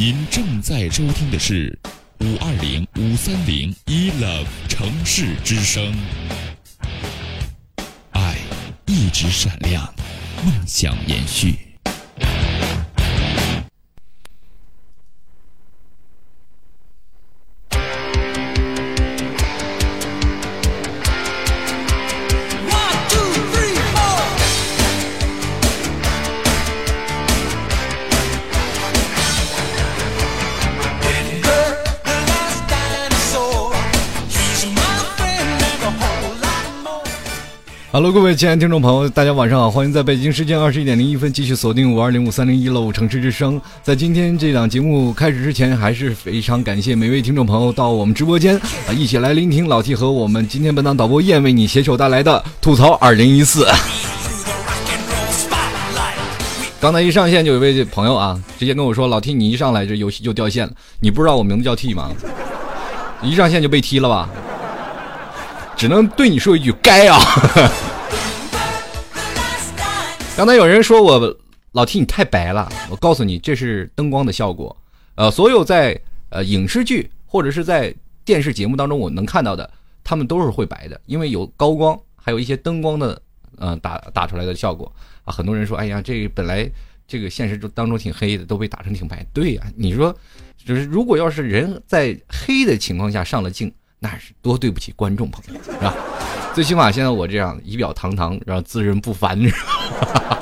您正在收听的是五二零五三零一 love 城市之声，爱一直闪亮，梦想延续。Hello，各位亲爱的听众朋友，大家晚上好！欢迎在北京时间二十一点零一分继续锁定五二零五三零一楼城市之声。在今天这档节目开始之前，还是非常感谢每位听众朋友到我们直播间啊，一起来聆听老 T 和我们今天本档导播燕为你携手带来的吐槽二零一四。刚才一上线就有一位朋友啊，直接跟我说：“老 T，你一上来这游戏就掉线了，你不知道我名字叫 T 吗？一上线就被踢了吧？只能对你说一句该啊！”刚才有人说我老提你太白了，我告诉你这是灯光的效果。呃，所有在呃影视剧或者是在电视节目当中我能看到的，他们都是会白的，因为有高光，还有一些灯光的呃打打出来的效果啊。很多人说，哎呀，这本来这个现实中当中挺黑的，都被打成挺白。对呀、你说就是如果要是人在黑的情况下上了镜，那是多对不起观众朋友，是吧？最起码现在我这样仪表堂堂，然后自认不凡，你知道吗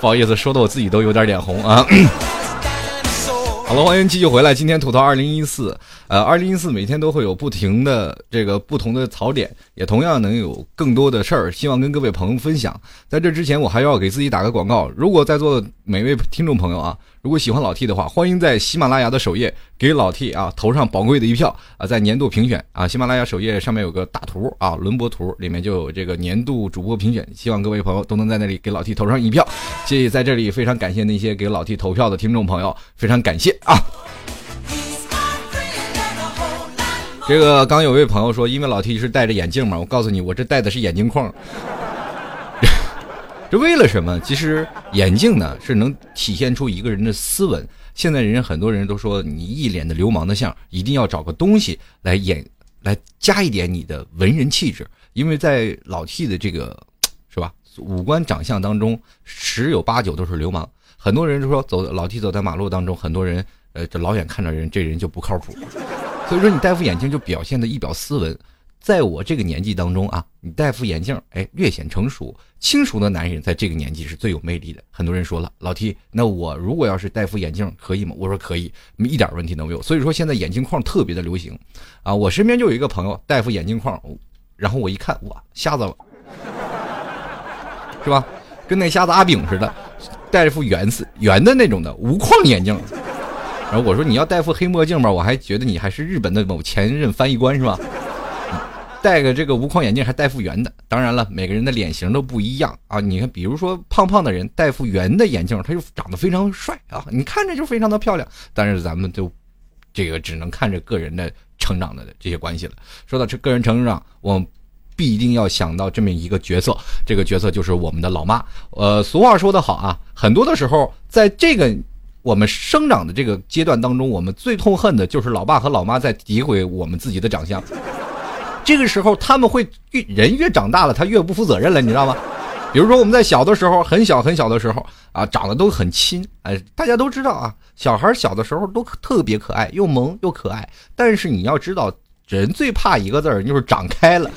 不好意思，说的我自己都有点脸红啊。好了，欢迎继续回来。今天吐槽二零一四，呃，二零一四每天都会有不停的这个不同的槽点，也同样能有更多的事儿，希望跟各位朋友分享。在这之前，我还要给自己打个广告。如果在座的每位听众朋友啊，如果喜欢老 T 的话，欢迎在喜马拉雅的首页给老 T 啊投上宝贵的一票啊，在年度评选啊，喜马拉雅首页上面有个大图啊，轮播图里面就有这个年度主播评选，希望各位朋友都能在那里给老 T 投上一票。谢谢在这里非常感谢那些给老 T 投票的听众朋友，非常感谢啊！这个刚有位朋友说，因为老 T 是戴着眼镜嘛，我告诉你，我这戴的是眼镜框。这为了什么？其实眼镜呢是能体现出一个人的斯文。现在人很多人都说你一脸的流氓的相，一定要找个东西来演，来加一点你的文人气质。因为在老 T 的这个是吧五官长相当中，十有八九都是流氓。很多人就说走老 T 走在马路当中，很多人呃这老远看着人，这人就不靠谱。所以说你戴副眼镜就表现的一表斯文。在我这个年纪当中啊，你戴副眼镜，哎，略显成熟、轻熟的男人，在这个年纪是最有魅力的。很多人说了，老 T，那我如果要是戴副眼镜可以吗？我说可以，一点问题都没有。所以说现在眼镜框特别的流行，啊，我身边就有一个朋友戴副眼镜框，然后我一看，哇，瞎子了，是吧？跟那瞎子阿炳似的，戴着副圆色圆的那种的无框眼镜。然后我说你要戴副黑墨镜吧，我还觉得你还是日本的某前任翻译官是吧？戴个这个无框眼镜还戴副圆的，当然了，每个人的脸型都不一样啊。你看，比如说胖胖的人戴副圆的眼镜，他就长得非常帅啊，你看着就非常的漂亮。但是咱们就这个只能看着个人的成长的这些关系了。说到这个人成长，我必定要想到这么一个角色，这个角色就是我们的老妈。呃，俗话说得好啊，很多的时候在这个。我们生长的这个阶段当中，我们最痛恨的就是老爸和老妈在诋毁我们自己的长相。这个时候，他们会越人越长大了，他越不负责任了，你知道吗？比如说我们在小的时候，很小很小的时候啊，长得都很亲，哎，大家都知道啊，小孩小的时候都特别可爱，又萌又可爱。但是你要知道，人最怕一个字儿，就是长开了。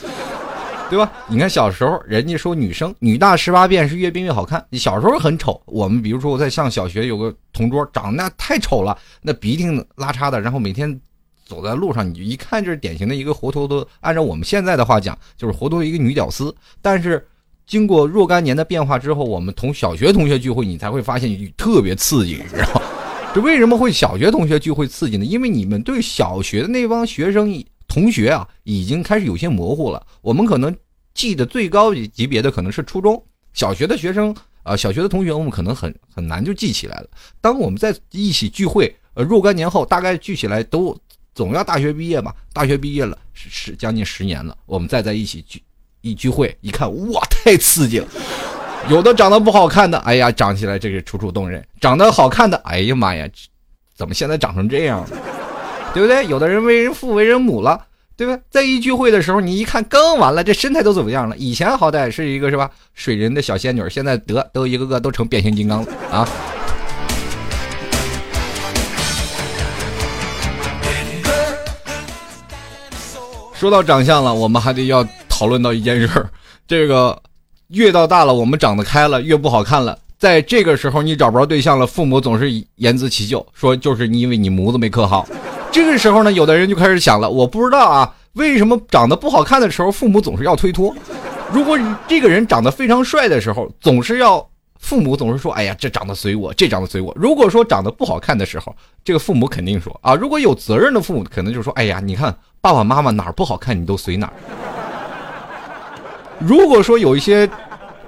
对吧？你看小时候，人家说女生女大十八变是越变越好看。你小时候很丑，我们比如说我在上小学，有个同桌长得那太丑了，那鼻涕拉碴的，然后每天走在路上，你就一看就是典型的一个活脱脱，按照我们现在的话讲，就是活脱一个女屌丝。但是经过若干年的变化之后，我们同小学同学聚会，你才会发现特别刺激，你知道吗？这为什么会小学同学聚会刺激呢？因为你们对小学的那帮学生同学啊，已经开始有些模糊了。我们可能记得最高级别的可能是初中小学的学生啊，小学的同学我们可能很很难就记起来了。当我们在一起聚会，呃，若干年后，大概聚起来都总要大学毕业嘛，大学毕业了是是将近十年了，我们再在一起聚一聚会，一看哇，太刺激了。有的长得不好看的，哎呀，长起来这个楚楚动人；长得好看的，哎呀妈呀，怎么现在长成这样了？对不对？有的人为人父为人母了，对不对？在一聚会的时候，你一看更完了，这身材都怎么样了？以前好歹是一个是吧，水人的小仙女，现在得都一个个都成变形金刚了啊！说到长相了，我们还得要讨论到一件事儿，这个。越到大了，我们长得开了，越不好看了。在这个时候，你找不着对象了，父母总是言辞其咎，说就是因为你模子没刻好。这个时候呢，有的人就开始想了，我不知道啊，为什么长得不好看的时候，父母总是要推脱？如果这个人长得非常帅的时候，总是要父母总是说，哎呀，这长得随我，这长得随我。如果说长得不好看的时候，这个父母肯定说啊，如果有责任的父母，可能就说，哎呀，你看爸爸妈妈哪儿不好看，你都随哪儿。如果说有一些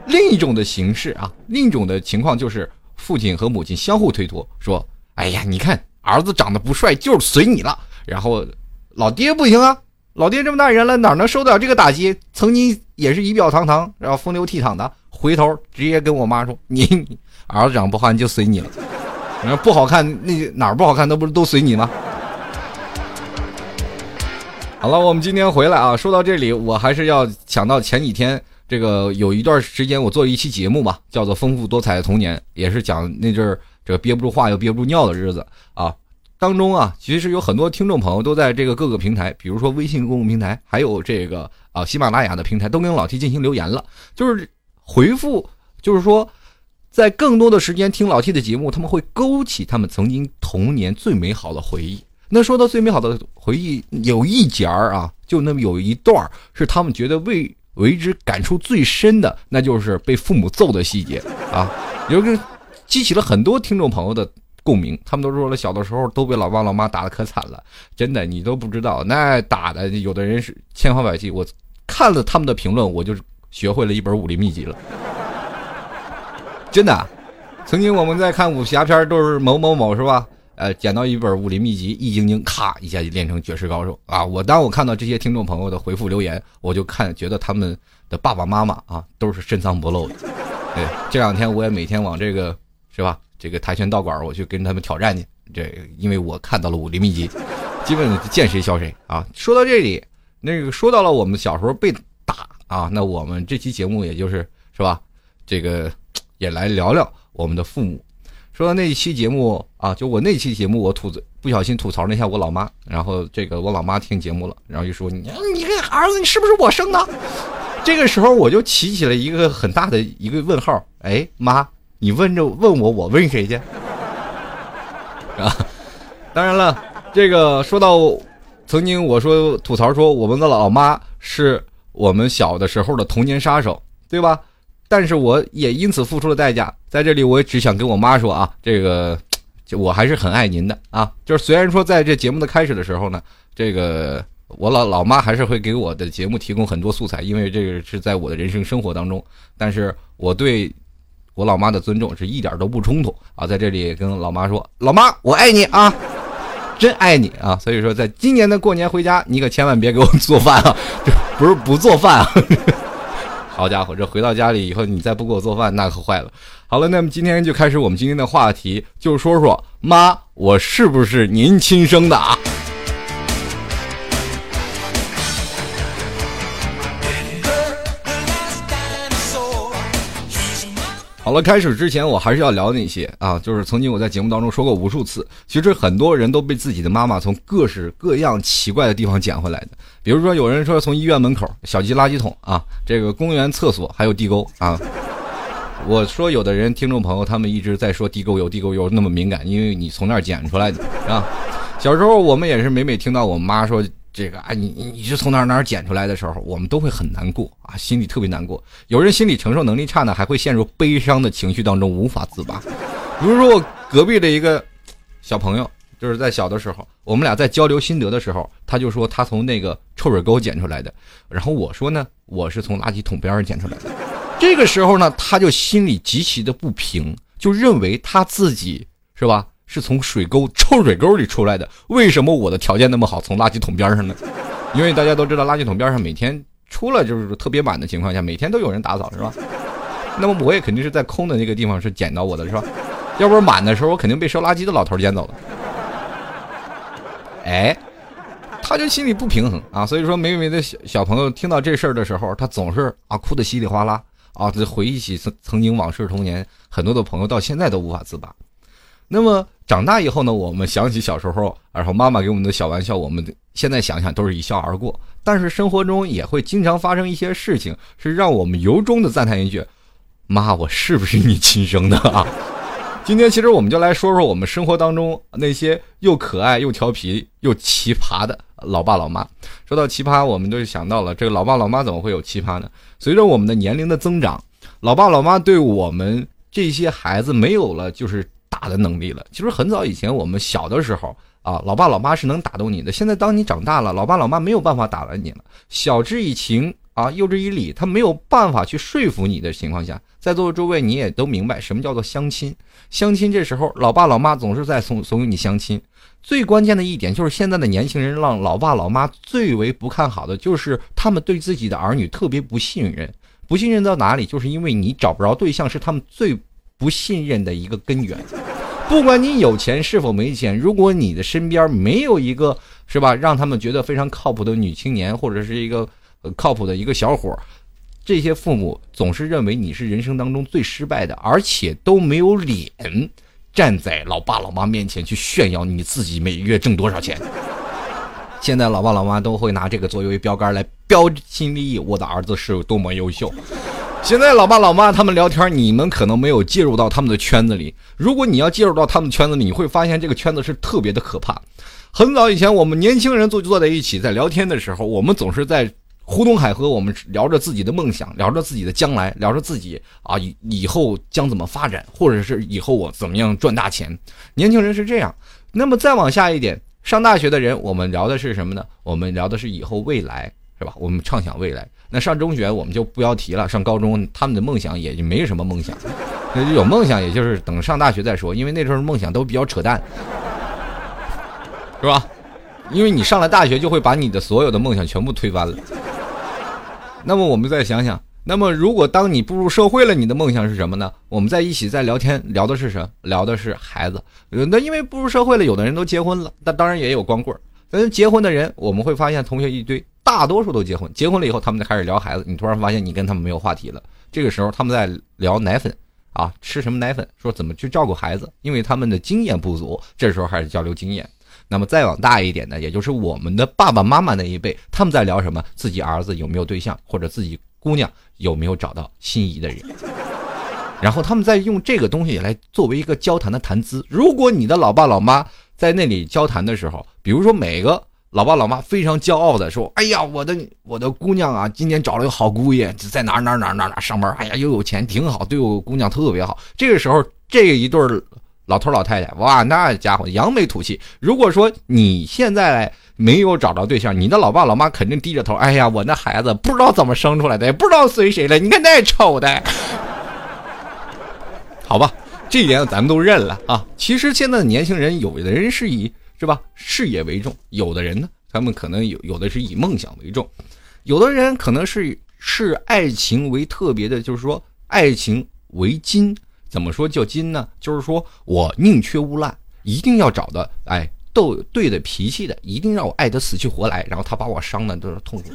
另一种的形式啊，另一种的情况就是父亲和母亲相互推脱，说：“哎呀，你看儿子长得不帅，就是随你了。”然后老爹不行啊，老爹这么大人了，哪能受得了这个打击？曾经也是仪表堂堂，然后风流倜傥的，回头直接跟我妈说：“ 你儿子长不好看就随你了，你说不好看那哪儿不好看那不是都随你吗？”好了，我们今天回来啊，说到这里，我还是要想到前几天这个有一段时间我做一期节目嘛，叫做《丰富多彩的童年》，也是讲那阵儿这个憋不住话又憋不住尿的日子啊。当中啊，其实有很多听众朋友都在这个各个平台，比如说微信公共平台，还有这个啊喜马拉雅的平台，都跟老 T 进行留言了，就是回复，就是说在更多的时间听老 T 的节目，他们会勾起他们曾经童年最美好的回忆。那说到最美好的回忆，有一节儿啊，就那么有一段儿是他们觉得为为之感触最深的，那就是被父母揍的细节啊，有个激起了很多听众朋友的共鸣。他们都说了，小的时候都被老爸老妈打的可惨了，真的，你都不知道，那打的有的人是千方百计。我看了他们的评论，我就学会了一本武林秘籍了，真的。曾经我们在看武侠片，都是某某某，是吧？呃，捡到一本武林秘籍《易筋经》，咔一下就练成绝世高手啊！我当我看到这些听众朋友的回复留言，我就看觉得他们的爸爸妈妈啊都是深藏不露的。对，这两天我也每天往这个是吧？这个跆拳道馆我去跟他们挑战去。这因为我看到了武林秘籍，基本见谁削谁啊！说到这里，那个说到了我们小时候被打啊，那我们这期节目也就是是吧？这个也来聊聊我们的父母。说到那一期节目啊，就我那期节目，我吐不小心吐槽了一下我老妈，然后这个我老妈听节目了，然后就说你你个儿子，你是不是我生的？这个时候我就起起了一个很大的一个问号，哎妈，你问着问我，我问谁去？啊，当然了，这个说到曾经我说吐槽说我们的老妈是我们小的时候的童年杀手，对吧？但是我也因此付出了代价，在这里我也只想跟我妈说啊，这个，我还是很爱您的啊。就是虽然说在这节目的开始的时候呢，这个我老老妈还是会给我的节目提供很多素材，因为这个是在我的人生生活当中。但是我对我老妈的尊重是一点都不冲突啊。在这里跟老妈说，老妈，我爱你啊，真爱你啊。所以说，在今年的过年回家，你可千万别给我做饭啊，不是不做饭啊。好家伙，这回到家里以后，你再不给我做饭，那可坏了。好了，那么今天就开始我们今天的话题，就说说妈，我是不是您亲生的啊？好了，开始之前我还是要聊那些啊，就是曾经我在节目当中说过无数次，其实很多人都被自己的妈妈从各式各样奇怪的地方捡回来的。比如说，有人说从医院门口、小鸡垃圾桶啊，这个公园厕所，还有地沟啊。我说，有的人听众朋友他们一直在说地沟油、地沟油那么敏感，因为你从那儿捡出来的，啊？小时候我们也是每每听到我妈说这个啊，你你你是从哪儿哪儿捡出来的时候，我们都会很难过啊，心里特别难过。有人心理承受能力差呢，还会陷入悲伤的情绪当中无法自拔。比如说我隔壁的一个小朋友，就是在小的时候，我们俩在交流心得的时候，他就说他从那个臭水沟捡出来的，然后我说呢，我是从垃圾桶边上捡出来的。这个时候呢，他就心里极其的不平，就认为他自己是吧？是从水沟臭水沟里出来的，为什么我的条件那么好，从垃圾桶边上呢？因为大家都知道，垃圾桶边上每天出了就是特别满的情况下，每天都有人打扫，是吧？那么我也肯定是在空的那个地方是捡到我的，是吧？要不是满的时候，我肯定被收垃圾的老头捡走了。哎，他就心里不平衡啊，所以说每每的小小朋友听到这事儿的时候，他总是啊哭得稀里哗啦啊，回忆起曾曾经往事童年，很多的朋友到现在都无法自拔。那么长大以后呢，我们想起小时候，然后妈妈给我们的小玩笑，我们现在想想都是一笑而过。但是生活中也会经常发生一些事情，是让我们由衷的赞叹一句：“妈，我是不是你亲生的啊？” 今天其实我们就来说说我们生活当中那些又可爱又调皮又奇葩的老爸老妈。说到奇葩，我们就想到了这个老爸老妈怎么会有奇葩呢？随着我们的年龄的增长，老爸老妈对我们这些孩子没有了就是。打的能力了。其实很早以前，我们小的时候啊，老爸老妈是能打动你的。现在当你长大了，老爸老妈没有办法打了你了。晓之以情啊，诱之以理，他没有办法去说服你的情况下，在座的诸位你也都明白什么叫做相亲。相亲这时候，老爸老妈总是在怂怂恿你相亲。最关键的一点就是现在的年轻人让老爸老妈最为不看好的就是他们对自己的儿女特别不信任。不信任到哪里？就是因为你找不着对象，是他们最。不信任的一个根源，不管你有钱是否没钱，如果你的身边没有一个是吧，让他们觉得非常靠谱的女青年，或者是一个靠谱的一个小伙，这些父母总是认为你是人生当中最失败的，而且都没有脸站在老爸老妈面前去炫耀你自己每月挣多少钱。现在老爸老妈都会拿这个作为标杆来标新立异，我的儿子是有多么优秀。现在老爸老妈他们聊天，你们可能没有介入到他们的圈子里。如果你要介入到他们圈子里，你会发现这个圈子是特别的可怕。很早以前，我们年轻人坐坐在一起在聊天的时候，我们总是在呼东海河，我们聊着自己的梦想，聊着自己的将来，聊着自己啊以以后将怎么发展，或者是以后我怎么样赚大钱。年轻人是这样。那么再往下一点，上大学的人，我们聊的是什么呢？我们聊的是以后未来，吧？我们畅想未来。那上中学我们就不要提了，上高中他们的梦想也就没什么梦想，那有梦想也就是等上大学再说，因为那时候梦想都比较扯淡，是吧？因为你上了大学就会把你的所有的梦想全部推翻了。那么我们再想想，那么如果当你步入社会了，你的梦想是什么呢？我们在一起在聊天，聊的是什么？聊的是孩子。那因为步入社会了，有的人都结婚了，那当然也有光棍儿。结婚的人，我们会发现同学一堆。大多数都结婚，结婚了以后，他们就开始聊孩子。你突然发现，你跟他们没有话题了。这个时候，他们在聊奶粉啊，吃什么奶粉，说怎么去照顾孩子，因为他们的经验不足。这时候还是交流经验。那么再往大一点呢，也就是我们的爸爸妈妈那一辈，他们在聊什么？自己儿子有没有对象，或者自己姑娘有没有找到心仪的人。然后他们在用这个东西来作为一个交谈的谈资。如果你的老爸老妈在那里交谈的时候，比如说每个。老爸老妈非常骄傲的说：“哎呀，我的我的姑娘啊，今年找了个好姑爷，在哪哪哪哪哪上班。哎呀，又有钱，挺好，对我姑娘特别好。”这个时候，这一对老头老太太，哇，那家伙扬眉吐气。如果说你现在没有找着对象，你的老爸老妈肯定低着头：“哎呀，我那孩子不知道怎么生出来的，也不知道随谁了。你看那丑的。”好吧，这一点咱们都认了啊。其实现在的年轻人，有的人是以。是吧？事业为重，有的人呢，他们可能有有的是以梦想为重，有的人可能是视爱情为特别的，就是说爱情为金。怎么说叫金呢？就是说我宁缺毋滥，一定要找的哎斗对的脾气的，一定让我爱得死去活来，然后他把我伤的都是痛苦。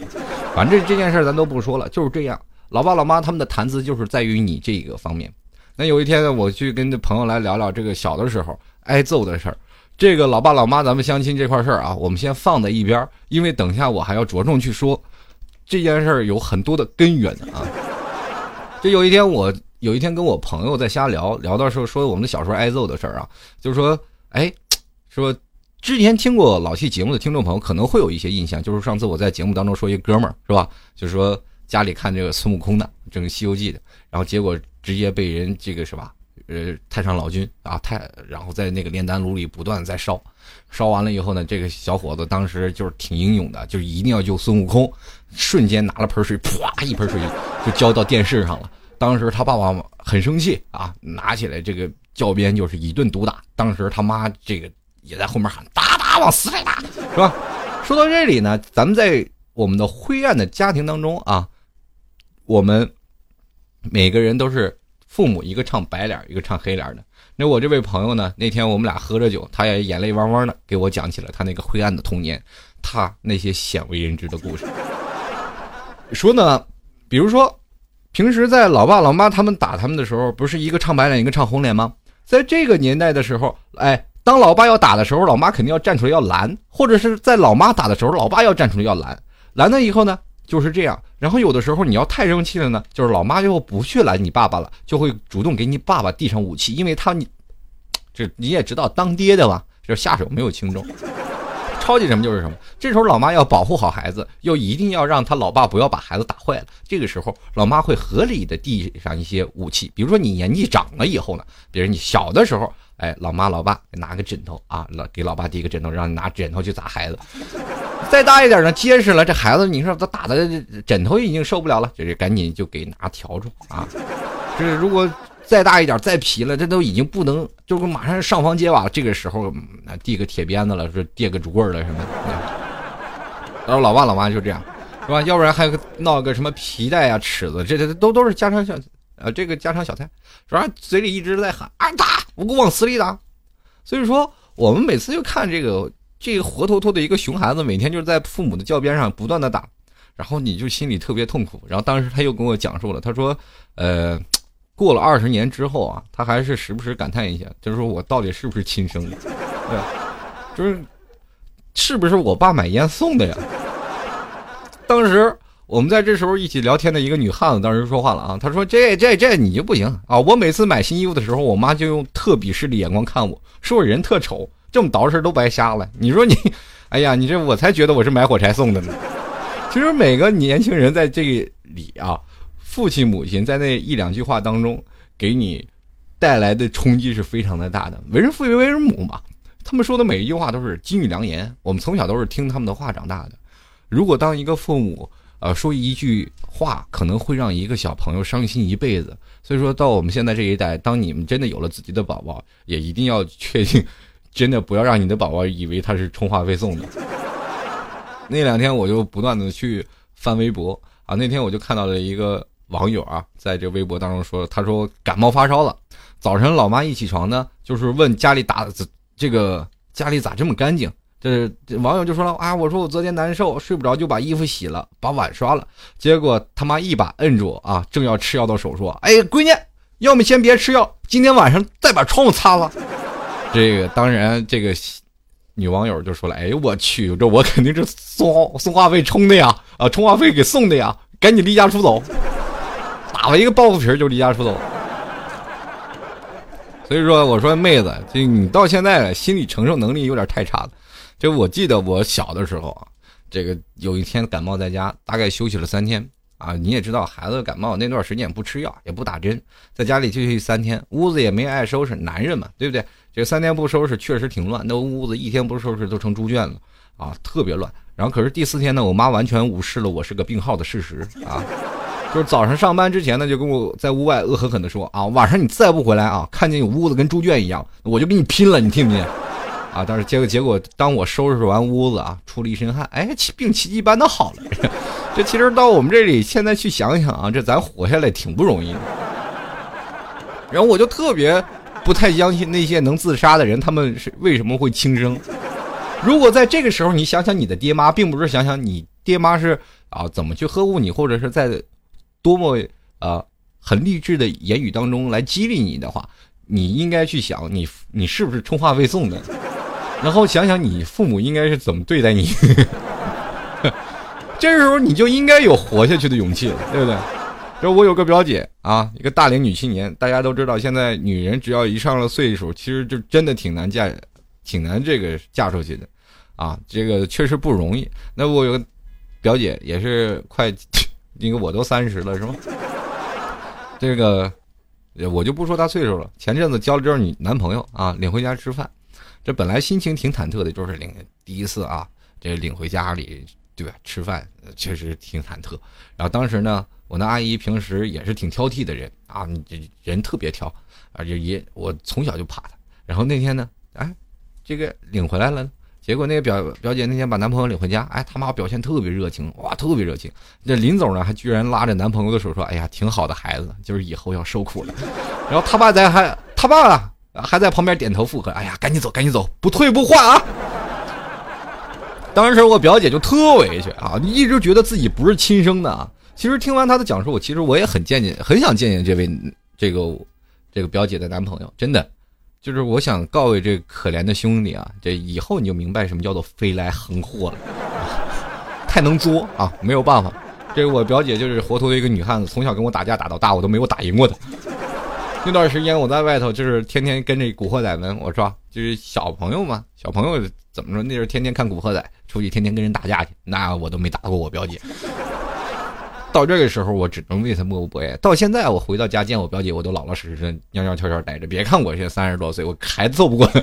反正这件事咱都不说了，就是这样。老爸老妈他们的谈资就是在于你这个方面。那有一天呢，我去跟这朋友来聊聊这个小的时候挨揍的事儿。这个老爸老妈，咱们相亲这块事儿啊，我们先放在一边，因为等下我还要着重去说这件事儿有很多的根源啊。就有一天我有一天跟我朋友在瞎聊，聊到时候说我们的小时候挨揍的事儿啊，就是说，哎，说之前听过老戏节目的听众朋友可能会有一些印象，就是上次我在节目当中说一哥们儿是吧，就是说家里看这个孙悟空的，这个《西游记》的，然后结果直接被人这个是吧，呃，太上老君啊太，然后在那个炼丹炉里不断在烧，烧完了以后呢，这个小伙子当时就是挺英勇的，就是一定要救孙悟空，瞬间拿了盆水，啪一盆水就浇到电视上了。当时他爸爸很生气啊，拿起来这个教鞭就是一顿毒打。当时他妈这个也在后面喊打打往死里打，是吧？说到这里呢，咱们在我们的灰暗的家庭当中啊，我们每个人都是父母一个唱白脸，一个唱黑脸的。那我这位朋友呢，那天我们俩喝着酒，他也眼泪汪汪的给我讲起了他那个灰暗的童年，他那些鲜为人知的故事。说呢，比如说。平时在老爸老妈他们打他们的时候，不是一个唱白脸一个唱红脸吗？在这个年代的时候，哎，当老爸要打的时候，老妈肯定要站出来要拦；或者是在老妈打的时候，老爸要站出来要拦。拦了以后呢，就是这样。然后有的时候你要太生气了呢，就是老妈就不去拦你爸爸了，就会主动给你爸爸递上武器，因为他你这你也知道，当爹的吧，就下手没有轻重。超级什么就是什么，这时候老妈要保护好孩子，又一定要让他老爸不要把孩子打坏了。这个时候，老妈会合理的递上一些武器，比如说你年纪长了以后呢，比如你小的时候，哎，老妈老爸拿个枕头啊，老给老爸递个枕头，让你拿枕头去砸孩子。再大一点呢，结实了，这孩子你说他打的枕头已经受不了了，就是赶紧就给拿笤帚啊。这如果。再大一点，再皮了，这都已经不能，就是马上上房揭瓦。这个时候，递个铁鞭子了，说递个竹棍了什么的。然后老爸老妈就这样，是吧？要不然还有个闹个什么皮带啊、尺子，这这都都是家常小，呃，这个家常小菜，是吧？嘴里一直在喊啊打，我给我往死里打。所以说，我们每次就看这个这个活脱脱的一个熊孩子，每天就是在父母的教鞭上不断的打，然后你就心里特别痛苦。然后当时他又跟我讲述了，他说，呃。过了二十年之后啊，他还是时不时感叹一下，就是说我到底是不是亲生的？对，就是是不是我爸买烟送的呀？当时我们在这时候一起聊天的一个女汉子当时说话了啊，她说这这这你就不行啊！我每次买新衣服的时候，我妈就用特鄙视的眼光看我，说我人特丑，这么捯饬都白瞎了。你说你，哎呀，你这我才觉得我是买火柴送的呢。其实每个年轻人在这里啊。父亲母亲在那一两句话当中给你带来的冲击是非常的大的。为人父为为人母嘛，他们说的每一句话都是金玉良言。我们从小都是听他们的话长大的。如果当一个父母呃说一句话，可能会让一个小朋友伤心一辈子。所以说到我们现在这一代，当你们真的有了自己的宝宝，也一定要确定，真的不要让你的宝宝以为他是充话费送的。那两天我就不断的去翻微博啊，那天我就看到了一个。网友啊，在这微博当中说，他说感冒发烧了，早晨老妈一起床呢，就是问家里打这个家里咋这么干净？这网友就说了啊，我说我昨天难受，睡不着就把衣服洗了，把碗刷了，结果他妈一把摁住啊，正要吃药的手说，哎，闺女，要么先别吃药，今天晚上再把窗户擦了。这个当然，这个女网友就说了，哎呦，我去，这我肯定是送送话费充的呀，啊，充话费给送的呀，赶紧离家出走。打了一个报复皮就离家出走，所以说我说妹子，这你到现在心理承受能力有点太差了。就我记得我小的时候啊，这个有一天感冒在家，大概休息了三天啊。你也知道，孩子感冒那段时间不吃药也不打针，在家里休息三天，屋子也没爱收拾，男人嘛，对不对？这三天不收拾确实挺乱，那屋子一天不收拾都成猪圈了啊，特别乱。然后可是第四天呢，我妈完全无视了我是个病号的事实啊。就是早上上班之前呢，就跟我在屋外恶狠狠地说啊，晚上你再不回来啊，看见有屋子跟猪圈一样，我就跟你拼了，你听不听？啊，但是结果结果，当我收拾完屋子啊，出了一身汗，哎，病奇迹般的好了。这其实到我们这里，现在去想想啊，这咱活下来挺不容易的。然后我就特别不太相信那些能自杀的人，他们是为什么会轻生？如果在这个时候，你想想你的爹妈，并不是想想你爹妈是啊怎么去呵护你，或者是在。多么啊，很励志的言语当中来激励你的话，你应该去想，你你是不是充话费送的？然后想想你父母应该是怎么对待你，这时候你就应该有活下去的勇气了，对不对？就我有个表姐啊，一个大龄女青年，大家都知道，现在女人只要一上了岁数，其实就真的挺难嫁挺难这个嫁出去的，啊，这个确实不容易。那我有个表姐也是快，那个我都三十了是吗？这个我就不说她岁数了。前阵子交了这女男朋友啊，领回家吃饭，这本来心情挺忐忑的，就是领第一次啊，这领回家里对吧？吃饭确实挺忐忑。然后当时呢，我那阿姨平时也是挺挑剔的人啊，这人特别挑，而且也我从小就怕她。然后那天呢，哎，这个领回来了，结果那个表表姐那天把男朋友领回家，哎，他妈表现特别热情，哇，特别热情。这林总呢，还居然拉着男朋友的手说：“哎呀，挺好的孩子，就是以后要受苦了。”然后他爸在还他爸还在旁边点头附和：“哎呀，赶紧走，赶紧走，不退不换啊！”当时我表姐就特委屈啊，一直觉得自己不是亲生的啊。其实听完她的讲述，我其实我也很见见，很想见见这位这个这个表姐的男朋友，真的。就是我想告慰这可怜的兄弟啊，这以后你就明白什么叫做飞来横祸了，太能作啊，没有办法。这个我表姐就是活脱的一个女汉子，从小跟我打架打到大，我都没有打赢过她。那段时间我在外头就是天天跟着古惑仔们，我说就是小朋友嘛，小朋友怎么说？那时候天天看古惑仔，出去天天跟人打架去，那我都没打过我表姐。到这个时候，我只能为他默默不言。到现在，我回到家见我表姐，我都老老实实的、蔫蔫悄悄待着。别看我现在三十多岁，我还揍不过他，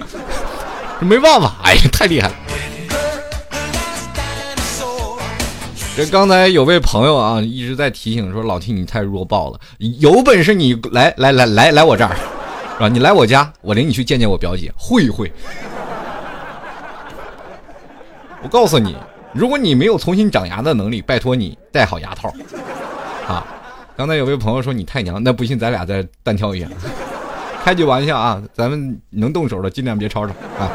没办法，哎呀，太厉害了。这刚才有位朋友啊，一直在提醒说：“老 T 你太弱爆了，有本事你来来来来来我这儿，是吧？你来我家，我领你去见见我表姐，会一会。我告诉你。”如果你没有重新长牙的能力，拜托你戴好牙套，啊！刚才有位朋友说你太娘，那不信咱俩再单挑一下，开句玩笑啊！咱们能动手的尽量别吵吵啊！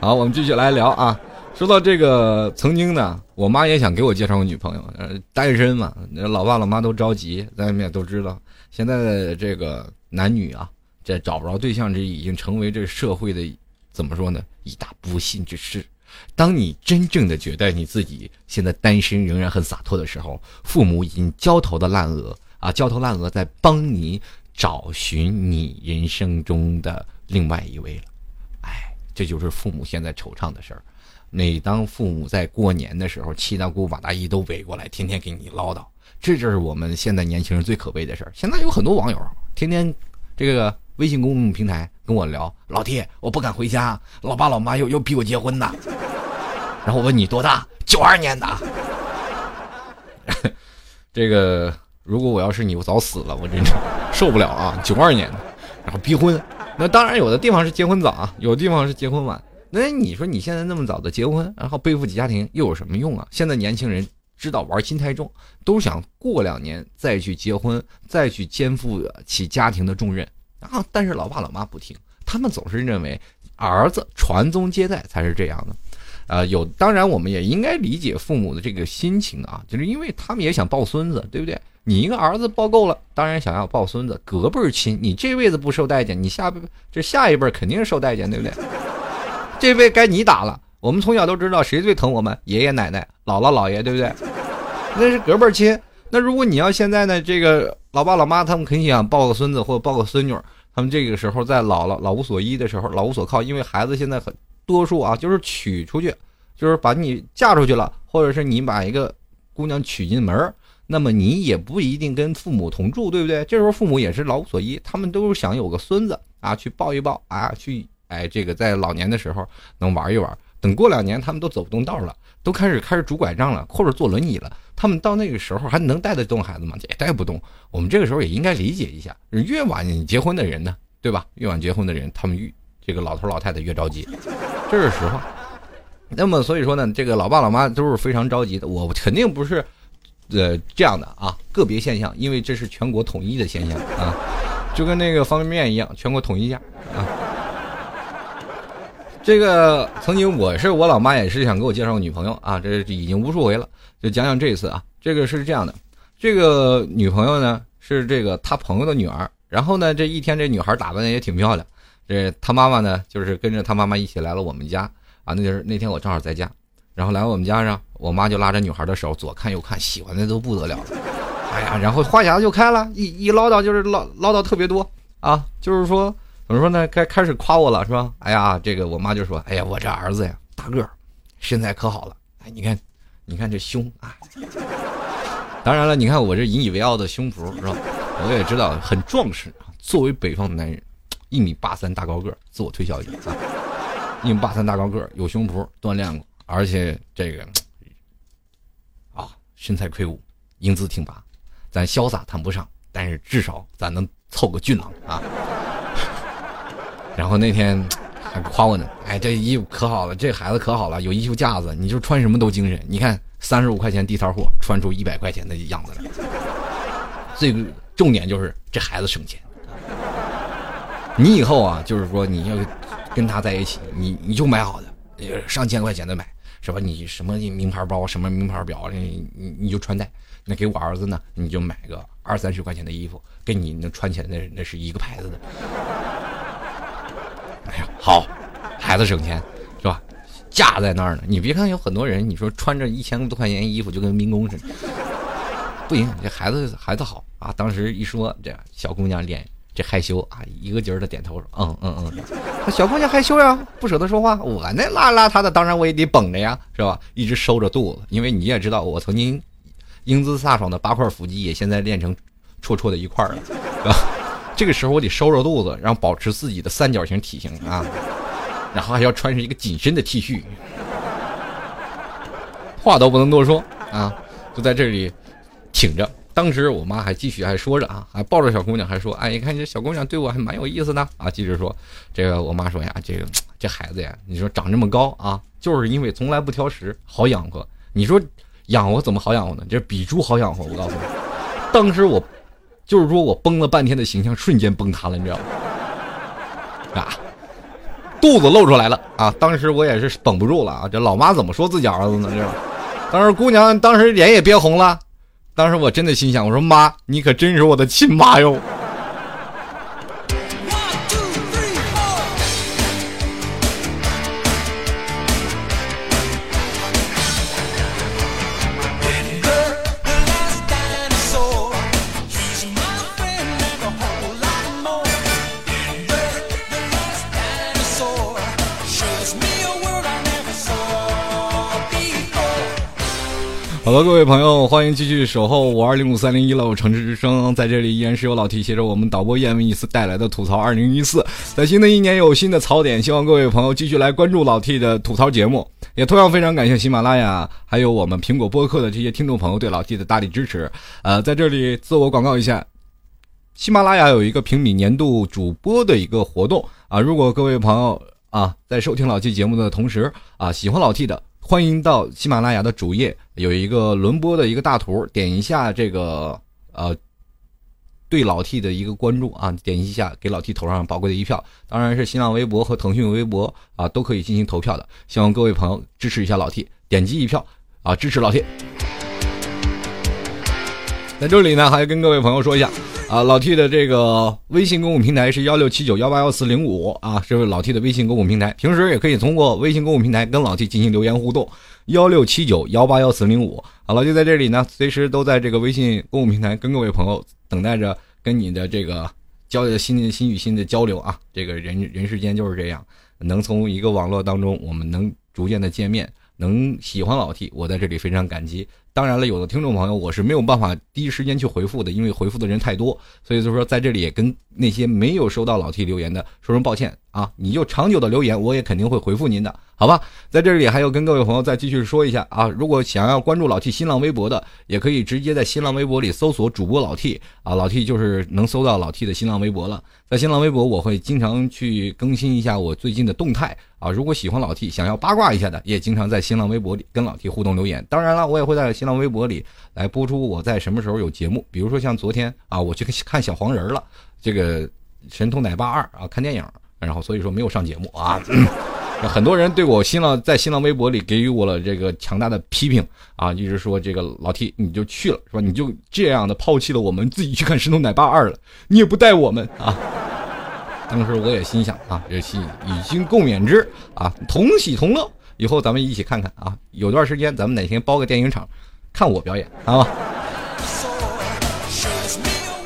好，我们继续来聊啊。说到这个，曾经呢，我妈也想给我介绍个女朋友，呃，单身嘛，老爸老妈都着急，咱们也都知道，现在的这个男女啊，这找不着对象，这已经成为这社会的怎么说呢，一大不幸之事。当你真正的觉得你自己现在单身仍然很洒脱的时候，父母已经焦头的烂额啊，焦头烂额在帮你找寻你人生中的另外一位了。哎，这就是父母现在惆怅的事儿。每当父母在过年的时候，七大姑八大姨都围过来，天天给你唠叨，这就是我们现在年轻人最可悲的事儿。现在有很多网友天天这个。微信公众平台跟我聊，老弟，我不敢回家，老爸老妈又又逼我结婚呢。然后我问你多大？九二年的。这个如果我要是你，我早死了，我真受不了啊！九二年的，然后逼婚，那当然有的地方是结婚早啊，有的地方是结婚晚。那你说你现在那么早的结婚，然后背负起家庭，又有什么用啊？现在年轻人知道玩心太重，都想过两年再去结婚，再去肩负起家庭的重任。啊！但是老爸老妈不听，他们总是认为儿子传宗接代才是这样的。呃，有当然我们也应该理解父母的这个心情啊，就是因为他们也想抱孙子，对不对？你一个儿子抱够了，当然想要抱孙子，隔辈亲。你这辈子不受待见，你下辈这下一辈肯定是受待见，对不对？这辈该你打了。我们从小都知道谁最疼我们，爷爷奶奶、姥姥姥爷，对不对？那是隔辈亲。那如果你要现在呢，这个老爸老妈他们肯定想抱个孙子或者抱个孙女。他们这个时候在老了老无所依的时候，老无所靠，因为孩子现在很多数啊，就是娶出去，就是把你嫁出去了，或者是你把一个姑娘娶进门那么你也不一定跟父母同住，对不对？这时候父母也是老无所依，他们都是想有个孙子啊，去抱一抱啊，去哎，这个在老年的时候能玩一玩。等过两年，他们都走不动道了，都开始开始拄拐杖了，或者坐轮椅了。他们到那个时候还能带得动孩子吗？也带不动。我们这个时候也应该理解一下，越晚结婚的人呢，对吧？越晚结婚的人，他们越这个老头老太太越着急，这是实话。那么所以说呢，这个老爸老妈都是非常着急的。我肯定不是，呃，这样的啊，个别现象，因为这是全国统一的现象啊，就跟那个方便面一样，全国统一价啊。这个曾经我是我老妈也是想给我介绍个女朋友啊，这已经无数回了，就讲讲这一次啊。这个是这样的，这个女朋友呢是这个他朋友的女儿，然后呢这一天这女孩打扮的也挺漂亮，这他妈妈呢就是跟着他妈妈一起来了我们家啊，那就是那天我正好在家，然后来我们家上，我妈就拉着女孩的手左看右看，喜欢的都不得了了，哎呀，然后话匣子就开了，一一唠叨就是唠唠叨特别多啊，就是说。怎么说呢？开开始夸我了是吧？哎呀，这个我妈就说：“哎呀，我这儿子呀，大个儿，身材可好了。哎，你看，你看这胸啊。当然了，你看我这引以为傲的胸脯是吧？我也知道很壮实啊。作为北方的男人，一米八三大高个，自我推销一下，一米八三大高个，有胸脯，锻炼过，而且这个啊，身材魁梧，英姿挺拔。咱潇洒谈不上，但是至少咱能凑个俊朗啊。”然后那天还夸我呢，哎，这衣服可好了，这孩子可好了，有衣服架子，你就穿什么都精神。你看三十五块钱地摊货，穿出一百块钱的样子来。这个重点就是这孩子省钱。你以后啊，就是说你要跟他在一起，你你就买好的，上千块钱的买，是吧？你什么名牌包，什么名牌表，你你你就穿戴。那给我儿子呢，你就买个二三十块钱的衣服，跟你那穿起来那那是一个牌子的。哎呀，好，孩子省钱，是吧？架在那儿呢。你别看有很多人，你说穿着一千多块钱衣服就跟民工似的，不行，这孩子孩子好啊。当时一说，这小姑娘脸这害羞啊，一个劲儿的点头说：“嗯嗯嗯。”小姑娘害羞呀，不舍得说话。我那邋邋遢的，当然我也得绷着呀，是吧？一直收着肚子，因为你也知道，我曾经英姿飒爽的八块腹肌，也现在练成绰绰的一块了，是吧？这个时候我得收着肚子，然后保持自己的三角形体型啊，然后还要穿上一个紧身的 T 恤，话都不能多说啊，就在这里挺着。当时我妈还继续还说着啊，还抱着小姑娘还说：“哎，你看这小姑娘对我还蛮有意思的啊。”继续说，这个我妈说呀：“这个这孩子呀，你说长这么高啊，就是因为从来不挑食，好养活。你说养活怎么好养活呢？这比猪好养活。我告诉你，当时我。”就是说我崩了半天的形象瞬间崩塌了，你知道吗？啊，肚子露出来了啊！当时我也是绷不住了啊！这老妈怎么说自己儿子呢？这吧？当时姑娘当时脸也憋红了，当时我真的心想：我说妈，你可真是我的亲妈哟！好了，各位朋友，欢迎继续守候五二零五三零一楼城市之声，在这里依然是由老 T 携着我们导播燕文一思带来的吐槽二零一四，在新的一年有新的槽点，希望各位朋友继续来关注老 T 的吐槽节目，也同样非常感谢喜马拉雅还有我们苹果播客的这些听众朋友对老 T 的大力支持。呃，在这里自我广告一下，喜马拉雅有一个评比年度主播的一个活动啊，如果各位朋友啊在收听老 T 节目的同时啊喜欢老 T 的。欢迎到喜马拉雅的主页，有一个轮播的一个大图，点一下这个呃，对老 T 的一个关注啊，点击一下给老 T 投上宝贵的一票。当然是新浪微博和腾讯微博啊都可以进行投票的，希望各位朋友支持一下老 T，点击一票啊支持老 T。在这里呢，还跟各位朋友说一下。啊，老 T 的这个微信公共平台是幺六七九幺八幺四零五啊，这是老 T 的微信公共平台。平时也可以通过微信公共平台跟老 T 进行留言互动，幺六七九幺八幺四零五。好，老 T 在这里呢，随时都在这个微信公共平台跟各位朋友等待着跟你的这个交心心与心的交流啊。这个人人世间就是这样，能从一个网络当中，我们能逐渐的见面，能喜欢老 T，我在这里非常感激。当然了，有的听众朋友我是没有办法第一时间去回复的，因为回复的人太多，所以就说在这里也跟那些没有收到老 T 留言的说声抱歉啊！你就长久的留言，我也肯定会回复您的，好吧？在这里还要跟各位朋友再继续说一下啊，如果想要关注老 T 新浪微博的，也可以直接在新浪微博里搜索主播老 T 啊，老 T 就是能搜到老 T 的新浪微博了。在新浪微博我会经常去更新一下我最近的动态啊，如果喜欢老 T 想要八卦一下的，也经常在新浪微博里跟老 T 互动留言。当然了，我也会在。新浪微博里来播出我在什么时候有节目，比如说像昨天啊，我去看小黄人了，这个《神偷奶爸二》啊，看电影，然后所以说没有上节目啊。很多人对我新浪在新浪微博里给予我了这个强大的批评啊，一直说这个老 T 你就去了是吧？你就这样的抛弃了我们自己去看《神偷奶爸二》了，你也不带我们啊。当时我也心想啊，这戏已经共勉之啊，同喜同乐，以后咱们一起看看啊。有段时间咱们哪天包个电影场。看我表演啊！